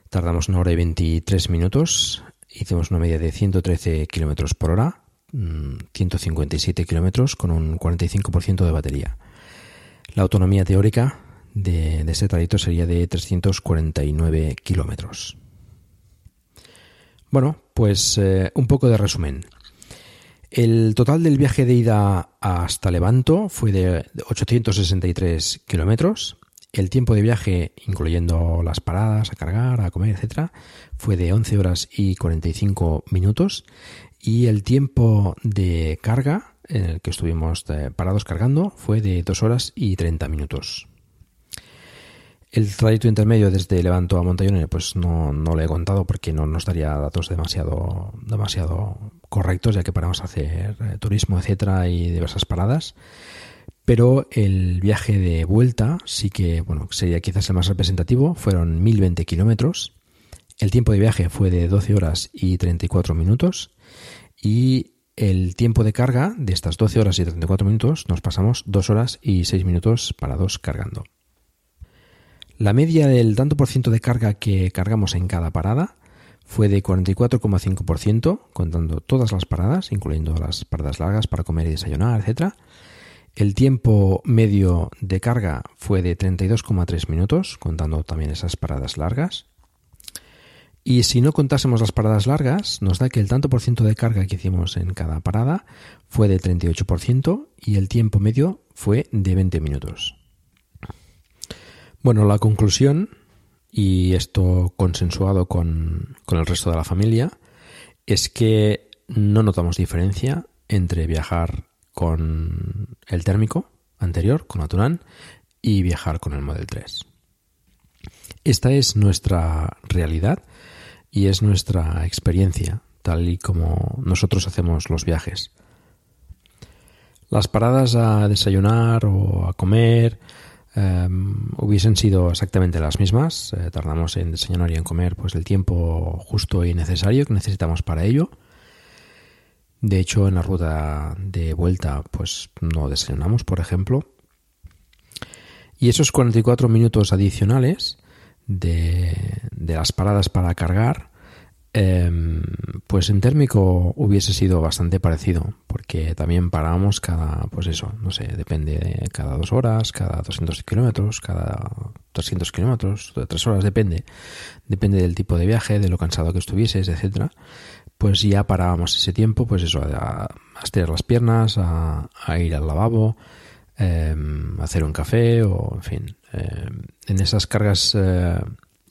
Tardamos una hora y 23 minutos. Hicimos una media de 113 kilómetros por hora, 157 mm, kilómetros con un 45% de batería. La autonomía teórica de, de este trayecto sería de 349 kilómetros. Bueno, pues eh, un poco de resumen. El total del viaje de ida hasta Levanto fue de 863 kilómetros. El tiempo de viaje, incluyendo las paradas, a cargar, a comer, etc., fue de 11 horas y 45 minutos. Y el tiempo de carga, en el que estuvimos eh, parados cargando, fue de 2 horas y 30 minutos. El trayecto intermedio desde Levanto a Montaione, pues no, no le he contado porque no nos daría datos demasiado, demasiado correctos, ya que paramos a hacer eh, turismo, etcétera, y diversas paradas. Pero el viaje de vuelta sí que, bueno, sería quizás el más representativo, fueron 1020 kilómetros. El tiempo de viaje fue de 12 horas y 34 minutos. Y el tiempo de carga de estas 12 horas y 34 minutos nos pasamos 2 horas y 6 minutos parados cargando. La media del tanto por ciento de carga que cargamos en cada parada fue de 44,5%, contando todas las paradas, incluyendo las paradas largas para comer y desayunar, etc. El tiempo medio de carga fue de 32,3 minutos, contando también esas paradas largas. Y si no contásemos las paradas largas, nos da que el tanto por ciento de carga que hicimos en cada parada fue de 38% y el tiempo medio fue de 20 minutos. Bueno, la conclusión, y esto consensuado con, con el resto de la familia, es que no notamos diferencia entre viajar con el térmico anterior, con la Turán, y viajar con el Model 3. Esta es nuestra realidad y es nuestra experiencia, tal y como nosotros hacemos los viajes. Las paradas a desayunar o a comer em, hubiesen sido exactamente las mismas. Eh, tardamos en desayunar y en comer pues el tiempo justo y necesario que necesitamos para ello. De hecho, en la ruta de vuelta, pues no desayunamos, por ejemplo. Y esos 44 minutos adicionales de, las paradas para cargar, em, pues en térmico hubiese sido bastante parecido, porque también parábamos cada, pues eso, no sé, depende, cada dos horas, cada 200 kilómetros, cada 300 kilómetros, tres horas, depende, depende del tipo de viaje, de lo cansado que estuvieses, etcétera. Pues ya parábamos ese tiempo, pues eso, a, estirar las piernas, a, ir al lavabo, em, hacer un café o, en fin, eh, en esas cargas eh,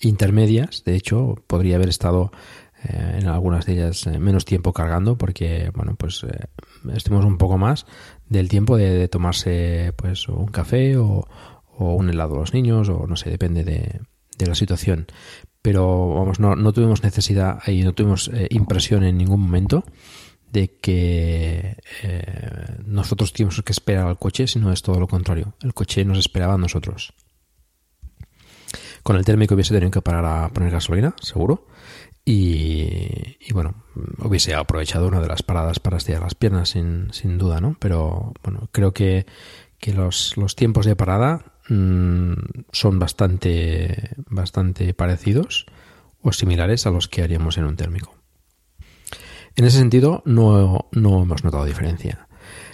intermedias, de hecho, podría haber estado eh, en algunas de ellas menos tiempo cargando porque, bueno, pues estemos un poco más del tiempo de, tomarse pues un café o, un helado a los niños o no sé, depende de, la situación. Pero vamos, no, no tuvimos necesidad y no tuvimos impresión en ningún momento de que nosotros teníamos que esperar al coche, sino es todo lo contrario. El coche nos esperaba a nosotros. Con el térmico hubiese tenido que parar a poner gasolina, seguro. Y, bueno, hubiese aprovechado una de las paradas para estirar las piernas, sin, sin duda, ¿no? Pero bueno, creo que, los, tiempos de parada mm, son bastante, bastante parecidos o similares a los que haríamos en un térmico. En ese sentido, no, hemos notado diferencia.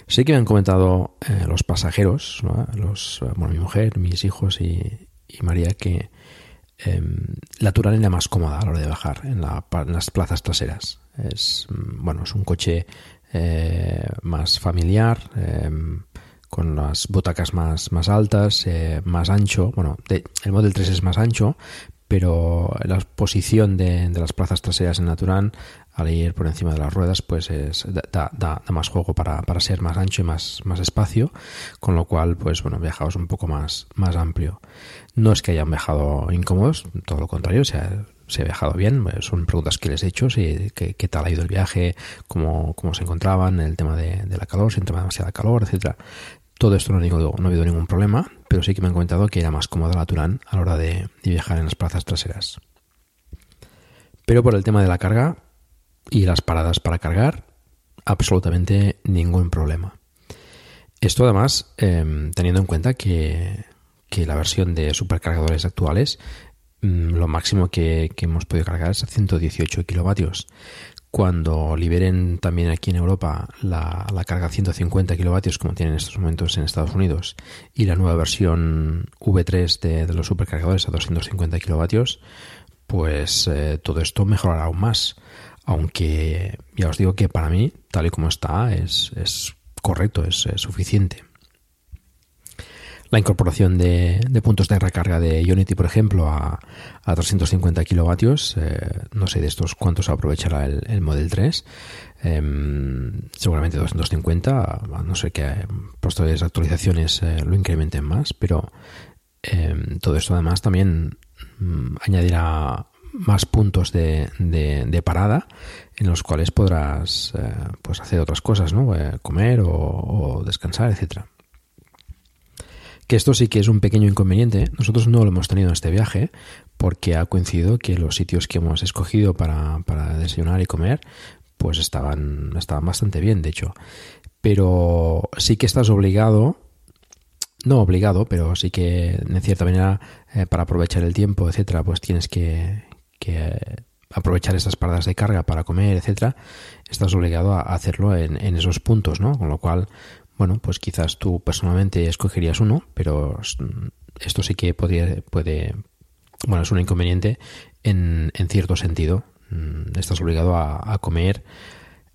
Sí que me han comentado eh, los pasajeros, los, bueno, mi mujer, mis hijos y, y María, que, Em, la Turán era más cómoda a la hora de bajar en, las plazas traseras. Es, mm, bueno, es un coche eh, más familiar, em, con las butacas más, altas, eh, más ancho. Bueno, el Model 3 es más ancho, pero la posición de, las plazas traseras en la Turán al ir por encima de las ruedas, pues es, da, más juego para, ser más ancho y más, espacio, con lo cual, pues bueno, viajamos un poco más, más amplio. No es que hayan viajado incómodos, todo lo contrario, se ha, se ha viajado bien. Son preguntas que les he hecho, si, qué, tal ha ido el viaje, cómo, cómo se encontraban, el tema de, la calor, si entraba demasiada calor, etcétera. Todo esto no, digo, no ha habido ningún problema, pero sí que me han comentado que era más cómoda la Turán a la hora de viajar en las plazas traseras. Pero por el tema de la carga, y las paradas para cargar, absolutamente ningún problema. Esto además em, teniendo en cuenta que, la versión de supercargadores actuales mm, lo máximo que, hemos podido cargar es a 118 kilovatios. Cuando liberen también aquí en Europa la, carga a 150 kilovatios como tienen en estos momentos en Estados Unidos y la nueva versión V3 de, los supercargadores a 250 kilovatios, pues eh, todo esto mejorará aún más aunque ya os digo que para mí, tal y como está, es, correcto, es, suficiente. La incorporación de, puntos de recarga de Unity, por ejemplo, a, 350 kilovatios, eh, no sé de estos cuántos aprovechará el, Model 3, em, seguramente 250, a no sé que posteriores actualizaciones eh, lo incrementen más, pero em, todo esto además también mm, añadirá más puntos de, de, parada en los cuales podrás eh, pues hacer otras cosas, ¿no? Eh, comer o, descansar, etcétera. Que esto sí que es un pequeño inconveniente. Nosotros no lo hemos tenido en este viaje porque ha coincidido que los sitios que hemos escogido para, para desayunar y comer pues estaban, estaban bastante bien, de hecho. Pero sí que estás obligado no obligado, pero sí que en cierta manera eh, para aprovechar el tiempo, etcétera, pues tienes que, que aprovechar estas paradas de carga para comer, etcétera, estás obligado a hacerlo en, esos puntos, ¿no? Con lo cual, bueno, pues quizás tú personalmente escogerías uno, pero esto sí que podría, puede, bueno, es un inconveniente en, en cierto sentido. Mm, estás obligado a, comer,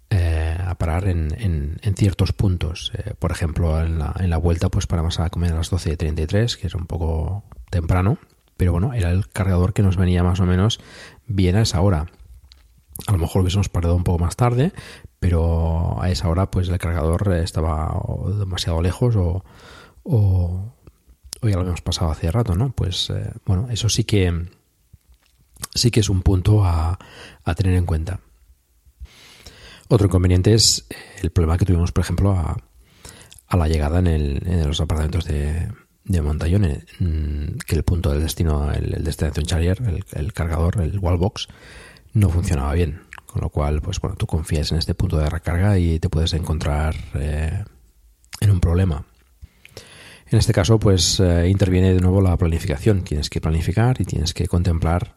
eh, a parar en, en, ciertos puntos. Eh, por ejemplo, en la, en la vuelta, pues paramos a comer a las 12.33, que es un poco temprano, pero bueno, era el cargador que nos venía más o menos bien a esa hora. A lo mejor hubiésemos parado un poco más tarde, pero a esa hora pues el cargador estaba demasiado lejos o, o, ya lo habíamos pasado hace rato, ¿no? Pues eh, bueno, eso sí que sí que es un punto a, tener en cuenta. Otro inconveniente es el problema que tuvimos, por ejemplo, a, la llegada en, los apartamentos de, de Montallone, mm, que el punto del destino, el, el Destination Charger, el, cargador, el wallbox, no funcionaba bien. Con lo cual, pues bueno, tú confías en este punto de recarga y te puedes encontrar eh, en un problema. En este caso, pues eh, interviene de nuevo la planificación. Tienes que planificar y tienes que contemplar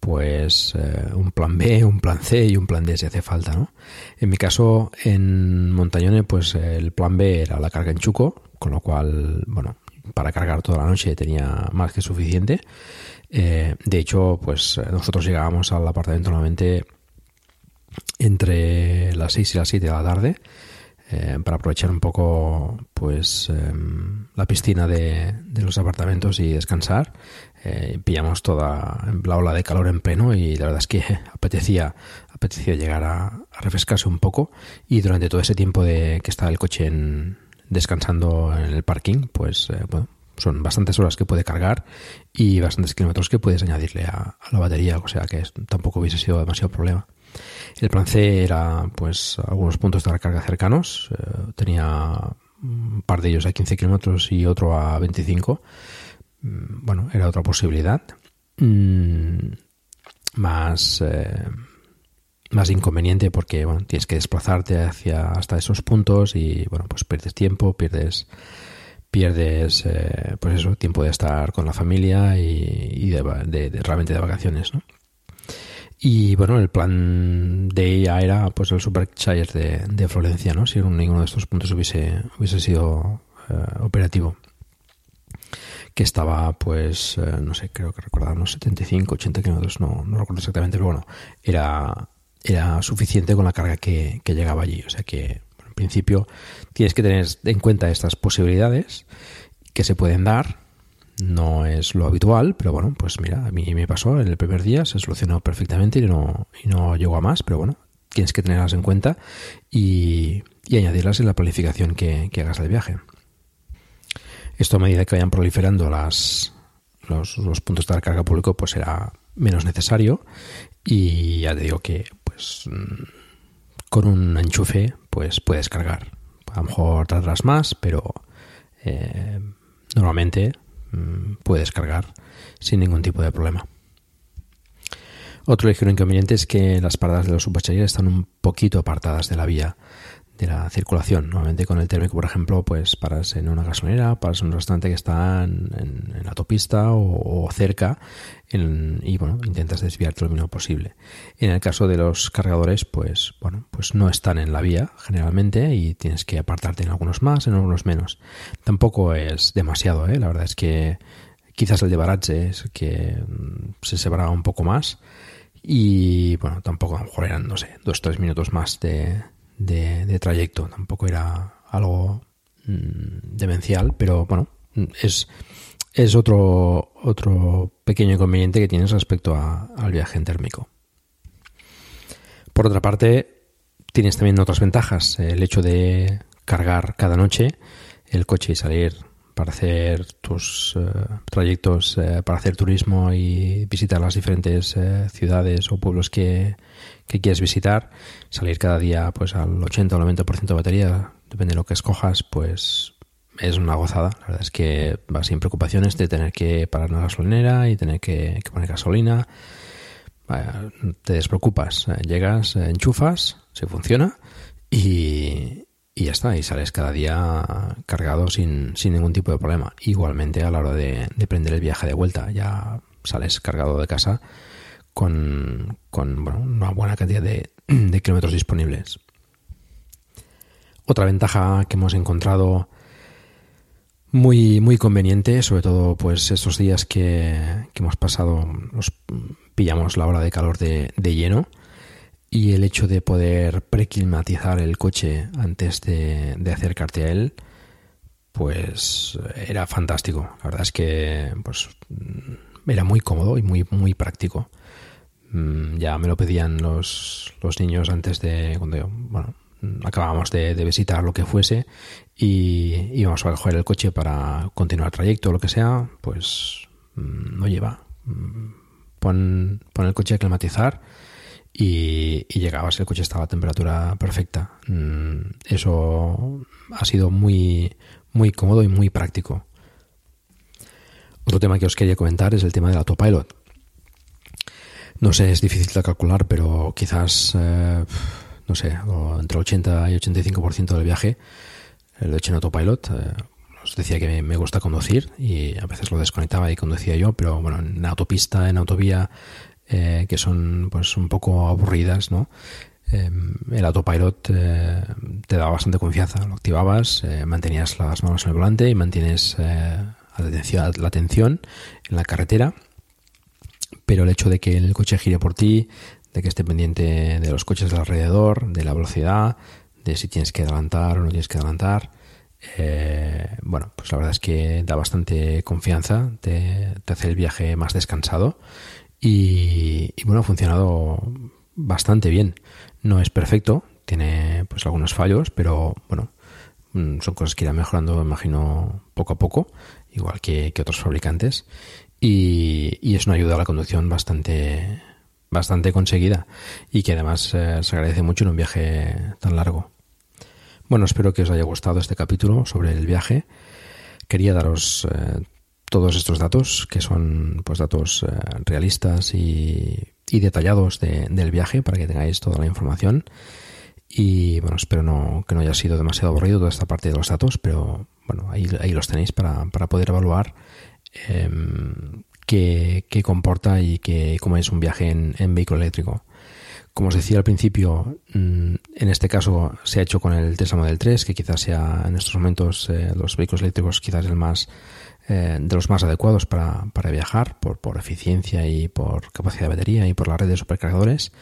pues eh, un plan B, un plan C y un plan D si hace falta, ¿no? En mi caso, en Montañone, pues el plan B era la carga en Chuco, con lo cual, bueno, para cargar toda la noche tenía más que suficiente. Eh, de hecho, pues nosotros llegábamos al apartamento nuevamente entre las 6 y las 7 de la tarde eh, para aprovechar un poco pues em, la piscina de, los apartamentos y descansar. Eh, pillamos toda la ola de calor en pleno y la verdad es que apetecía, apetecía llegar a, refrescarse un poco y durante todo ese tiempo de que estaba el coche descansando en el parking, pues eh, bueno, son bastantes horas que puede cargar y bastantes kilómetros que puedes añadirle a, la batería, o sea que tampoco hubiese sido demasiado problema. El plan C era pues algunos puntos de recarga cercanos. Eh, tenía un par de ellos a 15 kilómetros y otro a 25. Mm, bueno, era otra posibilidad. Mm, más, eh, más inconveniente porque bueno, tienes que desplazarte hacia hasta esos puntos y bueno, pues pierdes tiempo, pierdes pierdes eh, pues eso, tiempo de estar con la familia y, de, realmente de vacaciones, ¿no? Y bueno, el plan de ella era pues el Supercharger de, de Florencia, ¿no? Si ninguno de estos puntos hubiese, hubiese sido eh, operativo. Que estaba, pues, eh, no sé, creo que recordar unos 75, 80 kilómetros, no, no recuerdo exactamente, pero bueno, era, era suficiente con la carga que, que llegaba allí. O sea que, en principio, tienes que tener en cuenta estas posibilidades que se pueden dar no es lo habitual, pero bueno, pues mira, a mí me pasó en el primer día, se solucionó perfectamente y no, y no llegó a más, pero bueno, tienes que tenerlas en cuenta y, añadirlas en la planificación que, hagas del viaje. Esto a medida que vayan proliferando las, los, puntos de recarga público, pues será menos necesario y ya te digo que pues mm, con un enchufe pues puedes cargar. A lo mejor tardarás más, pero eh, normalmente Mm, puedes cargar sin ningún tipo de problema. Otro ligero inconveniente es que las paradas de los superchargers están un poquito apartadas de la vía de la circulación. Normalmente con el térmico, por ejemplo, pues paras en una gasolinera, paras en un restaurante que está en, la autopista o, cerca y bueno, intentas desviarte lo mínimo posible. En el caso de los cargadores, pues bueno, pues no están en la vía generalmente y tienes que apartarte en algunos más, en algunos menos. Tampoco es demasiado, ¿eh? la verdad es que quizás el de Baratze es que mm, se separaba un poco más y bueno, tampoco a lo mejor eran, no sé, dos o tres minutos más de, de, trayecto. Tampoco era algo mm, demencial, pero bueno, es, es otro, otro pequeño inconveniente que tienes respecto al viaje en térmico. Por otra parte, tienes también otras ventajas. El hecho de cargar cada noche el coche y salir para hacer tus eh, trayectos, eh, para hacer turismo y visitar las diferentes eh, ciudades o pueblos que, que, quieres visitar, salir cada día pues al 80 o 90% de batería, depende de lo que escojas, pues es una gozada. La verdad es que vas sin preocupaciones de tener que parar una gasolinera y tener que, poner gasolina. te despreocupas, llegas, enchufas, se funciona y, y ya está, y sales cada día cargado sin, ningún tipo de problema. Igualmente a la hora de, prender el viaje de vuelta, ya sales cargado de casa con, una buena cantidad de, kilómetros disponibles. Otra ventaja que hemos encontrado Muy, muy conveniente, sobre todo pues estos días que, que hemos pasado, nos pillamos la hora de calor de, de lleno y el hecho de poder preclimatizar el coche antes de, acercarte a él, pues era fantástico. La verdad es que pues era muy cómodo y muy, muy práctico. Mm, ya me lo pedían los, los niños antes de cuando bueno, acabábamos de, de, visitar lo que fuese y íbamos a coger el coche para continuar el trayecto o lo que sea, pues mm, no lleva. Mm, pon, pon el coche a climatizar y, y, llegabas, el coche estaba a temperatura perfecta. Eso ha sido muy, muy cómodo y muy práctico. Otro tema que os quería comentar es el tema del autopilot. No sé, es difícil de calcular, pero quizás, eh, no sé, entre 80 y 85% del viaje lo he hecho en autopilot. Eh, os decía que me gusta conducir y a veces lo desconectaba y conducía yo, pero bueno, en autopista, en autovía, eh, que son pues un poco aburridas, ¿no? el autopilot te daba bastante confianza. Lo activabas, mantenías las manos en el volante y mantienes la atención en la carretera, pero el hecho de que el coche gire por ti, de que esté pendiente de los coches alrededor, de la velocidad, de si tienes que adelantar o no tienes que adelantar, eh, bueno, pues la verdad es que da bastante confianza, te hace el viaje más descansado y, bueno, ha funcionado bastante bien. No es perfecto, tiene pues algunos fallos, pero bueno, mm, son cosas que irán mejorando, imagino, poco a poco igual que, que otros fabricantes, y, y, es una ayuda a la conducción bastante, bastante conseguida y que además eh, se agradece mucho en un viaje tan largo. Bueno, espero que os haya gustado este capítulo sobre el viaje. Quería daros eh, todos estos datos, que son pues datos eh, realistas y, detallados de, del viaje, para que tengáis toda la información. Y bueno, espero no, que no haya sido demasiado aburrido toda esta parte de los datos, pero bueno, ahí, ahí los tenéis para, para poder evaluar eh, qué, qué, comporta y qué, cómo es un viaje en, en, vehículo eléctrico. Como os decía al principio, mm, en este caso se ha hecho con el Tesla Model 3, que quizás sea en estos momentos eh, los vehículos eléctricos quizás el más eh, de los más adecuados para, para viajar por, por eficiencia y por capacidad de batería y por la red de supercargadores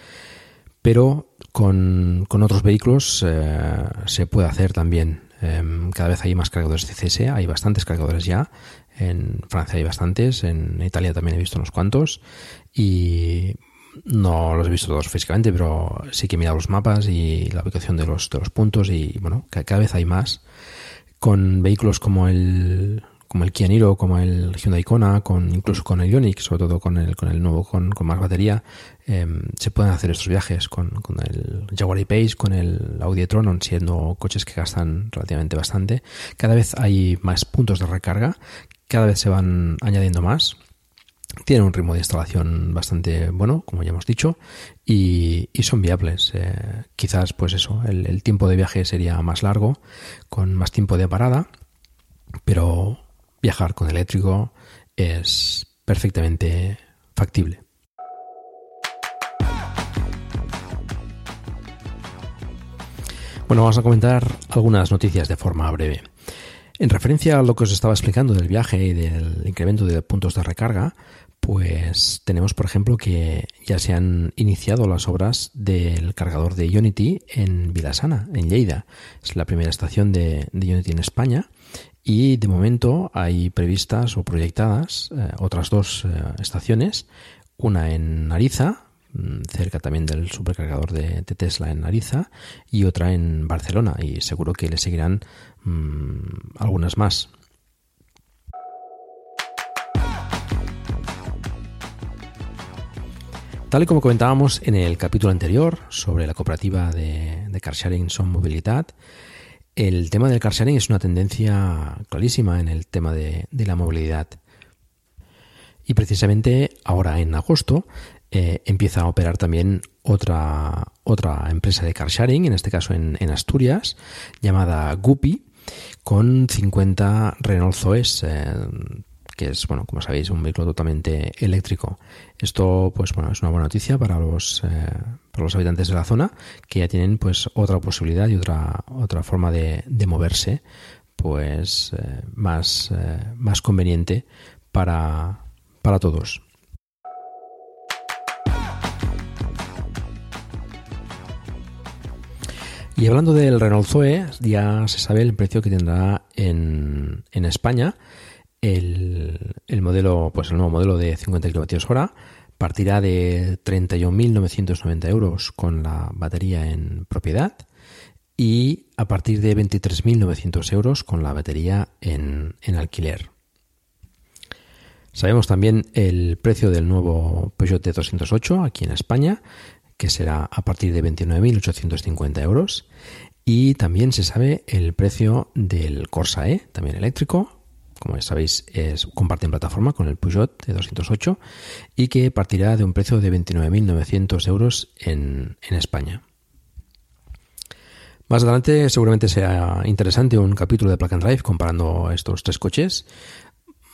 pero con, con otros vehículos eh, se puede hacer también. Eh, cada vez hay más cargadores CCS, hay bastantes cargadores ya. En Francia hay bastantes, en Italia también he visto unos cuantos y no los he visto todos físicamente, pero sí que he mirado los mapas y la ubicación de los, de los puntos y bueno, cada vez hay más. Con vehículos como el como el Kia Niro, como el Hyundai Kona, con, incluso con el Ioniq, sobre todo con el, con el nuevo, con, con más batería, eh, se pueden hacer estos viajes con, con el Jaguar I-Pace, con el Audi e-tron, siendo coches que gastan relativamente bastante. Cada vez hay más puntos de recarga, cada vez se van añadiendo más. Tienen un ritmo de instalación bastante bueno, como ya hemos dicho, y, y son viables. Eh, quizás, pues eso, el tiempo de viaje sería más largo, con más tiempo de parada, pero viajar con eléctrico es perfectamente factible. Bueno, vamos a comentar algunas noticias de forma breve. En referencia a lo que os estaba explicando del viaje y del incremento de puntos de recarga, pues tenemos, por ejemplo, que ya se han iniciado las obras del cargador de Unity en Vilasana, en Lleida. Es la primera estación de, de Unity en España y de momento hay previstas o proyectadas eh, otras dos eh, estaciones, una en Ariza, mm, cerca también del supercargador de, Tesla en Ariza, y otra en Barcelona, y seguro que le seguirán mmm, algunas más. Tal y como comentábamos en el capítulo anterior sobre la cooperativa de, de car sharing Son Movilidad, el tema del car sharing es una tendencia clarísima en el tema de, la movilidad. Y precisamente ahora en agosto eh, empieza a operar también otra, otra empresa de car sharing, en este caso en, en Asturias, llamada Guppy, con 50 Renault Zoes, eh, que es, bueno, como sabéis, un vehículo totalmente eléctrico. Esto, pues bueno, es una buena noticia para los, eh, para los habitantes de la zona que ya tienen pues otra posibilidad y otra, otra forma de, de moverse pues eh, más, eh, más conveniente para, para todos. Y hablando del Renault Zoe, ya se sabe el precio que tendrá en, en España. El, el, modelo, pues el nuevo modelo de 50 kWh partirá de 31.990 euros con la batería en propiedad y a partir de 23.900 euros con la batería en, en, alquiler. Sabemos también el precio del nuevo Peugeot T208 aquí en España, que será a partir de 29.850 euros. Y también se sabe el precio del Corsa E, también eléctrico, como sabéis, es, comparten plataforma con el Peugeot T208 y que partirá de un precio de 29.900 euros en, en España. Más adelante seguramente sea interesante un capítulo de Plug and Drive comparando estos tres coches,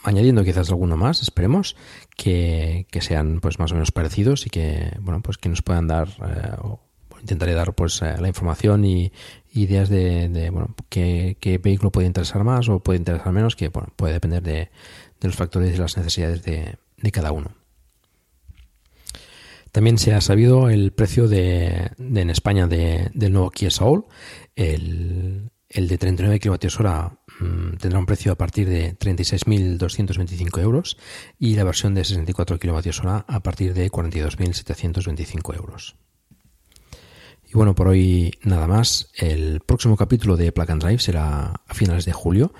añadiendo quizás alguno más, esperemos, que, que sean pues más o menos parecidos y que bueno pues que nos puedan dar eh, o intentaré dar pues eh, la información y ideas de, bueno qué, vehículo puede interesar más o puede interesar menos, que bueno, puede depender de, los factores y las necesidades de, cada uno. También se ha sabido el precio de, en España de, del nuevo Kia Soul. El, el de 39 kWh mmm, tendrá un precio a partir de 36.225 euros y la versión de 64 kWh a partir de 42.725 euros. Y bueno, por hoy nada más. El próximo capítulo de Plug and Drive será a finales de julio.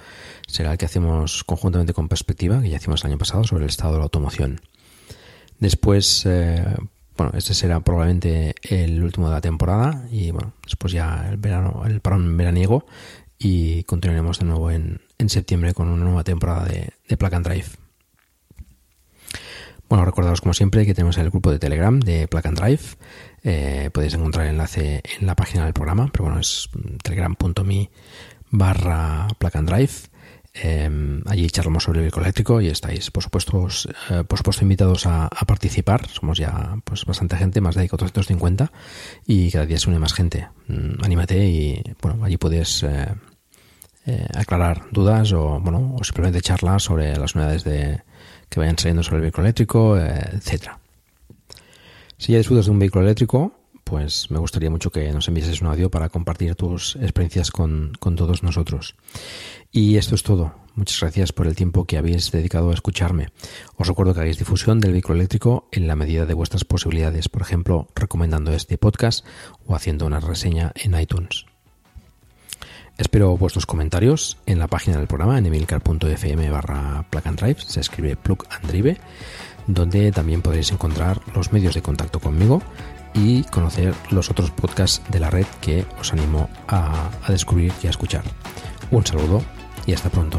Será el que hacemos conjuntamente con Perspectiva, que ya hicimos el año pasado, sobre el estado de la automoción. Después, eh, bueno, este será probablemente el último de la temporada y bueno, después ya el verano, el parón veraniego y continuaremos de nuevo en, en septiembre con una nueva temporada de, de and Drive. Bueno, recordaros como siempre que tenemos el grupo de Telegram de Plug and Drive. Eh, podéis encontrar el enlace en la página del programa, pero bueno, es telegram.me barra Plug and Drive. Eh, allí charlamos sobre el vehículo eléctrico y estáis, por supuesto, eh, por supuesto invitados a, participar. Somos ya pues bastante gente, más de 450 y cada día se une más gente. Mm, anímate y bueno, allí puedes eh, aclarar dudas o bueno, o simplemente charlar sobre las unidades de que vayan saliendo sobre el vehículo eléctrico, etcétera. Si ya disfrutas de un vehículo eléctrico, pues me gustaría mucho que nos envieses un audio para compartir tus experiencias con, con, todos nosotros. Y esto es todo. Muchas gracias por el tiempo que habéis dedicado a escucharme. Os recuerdo que hagáis difusión del vehículo eléctrico en la medida de vuestras posibilidades, por ejemplo, recomendando este podcast o haciendo una reseña en iTunes. Espero vuestros comentarios en la página del programa en emilcar.fm barra plug and drive, se escribe plug and drive, donde también podréis encontrar los medios de contacto conmigo y conocer los otros podcasts de la red que os animo a, a descubrir y a escuchar. Un saludo y hasta pronto.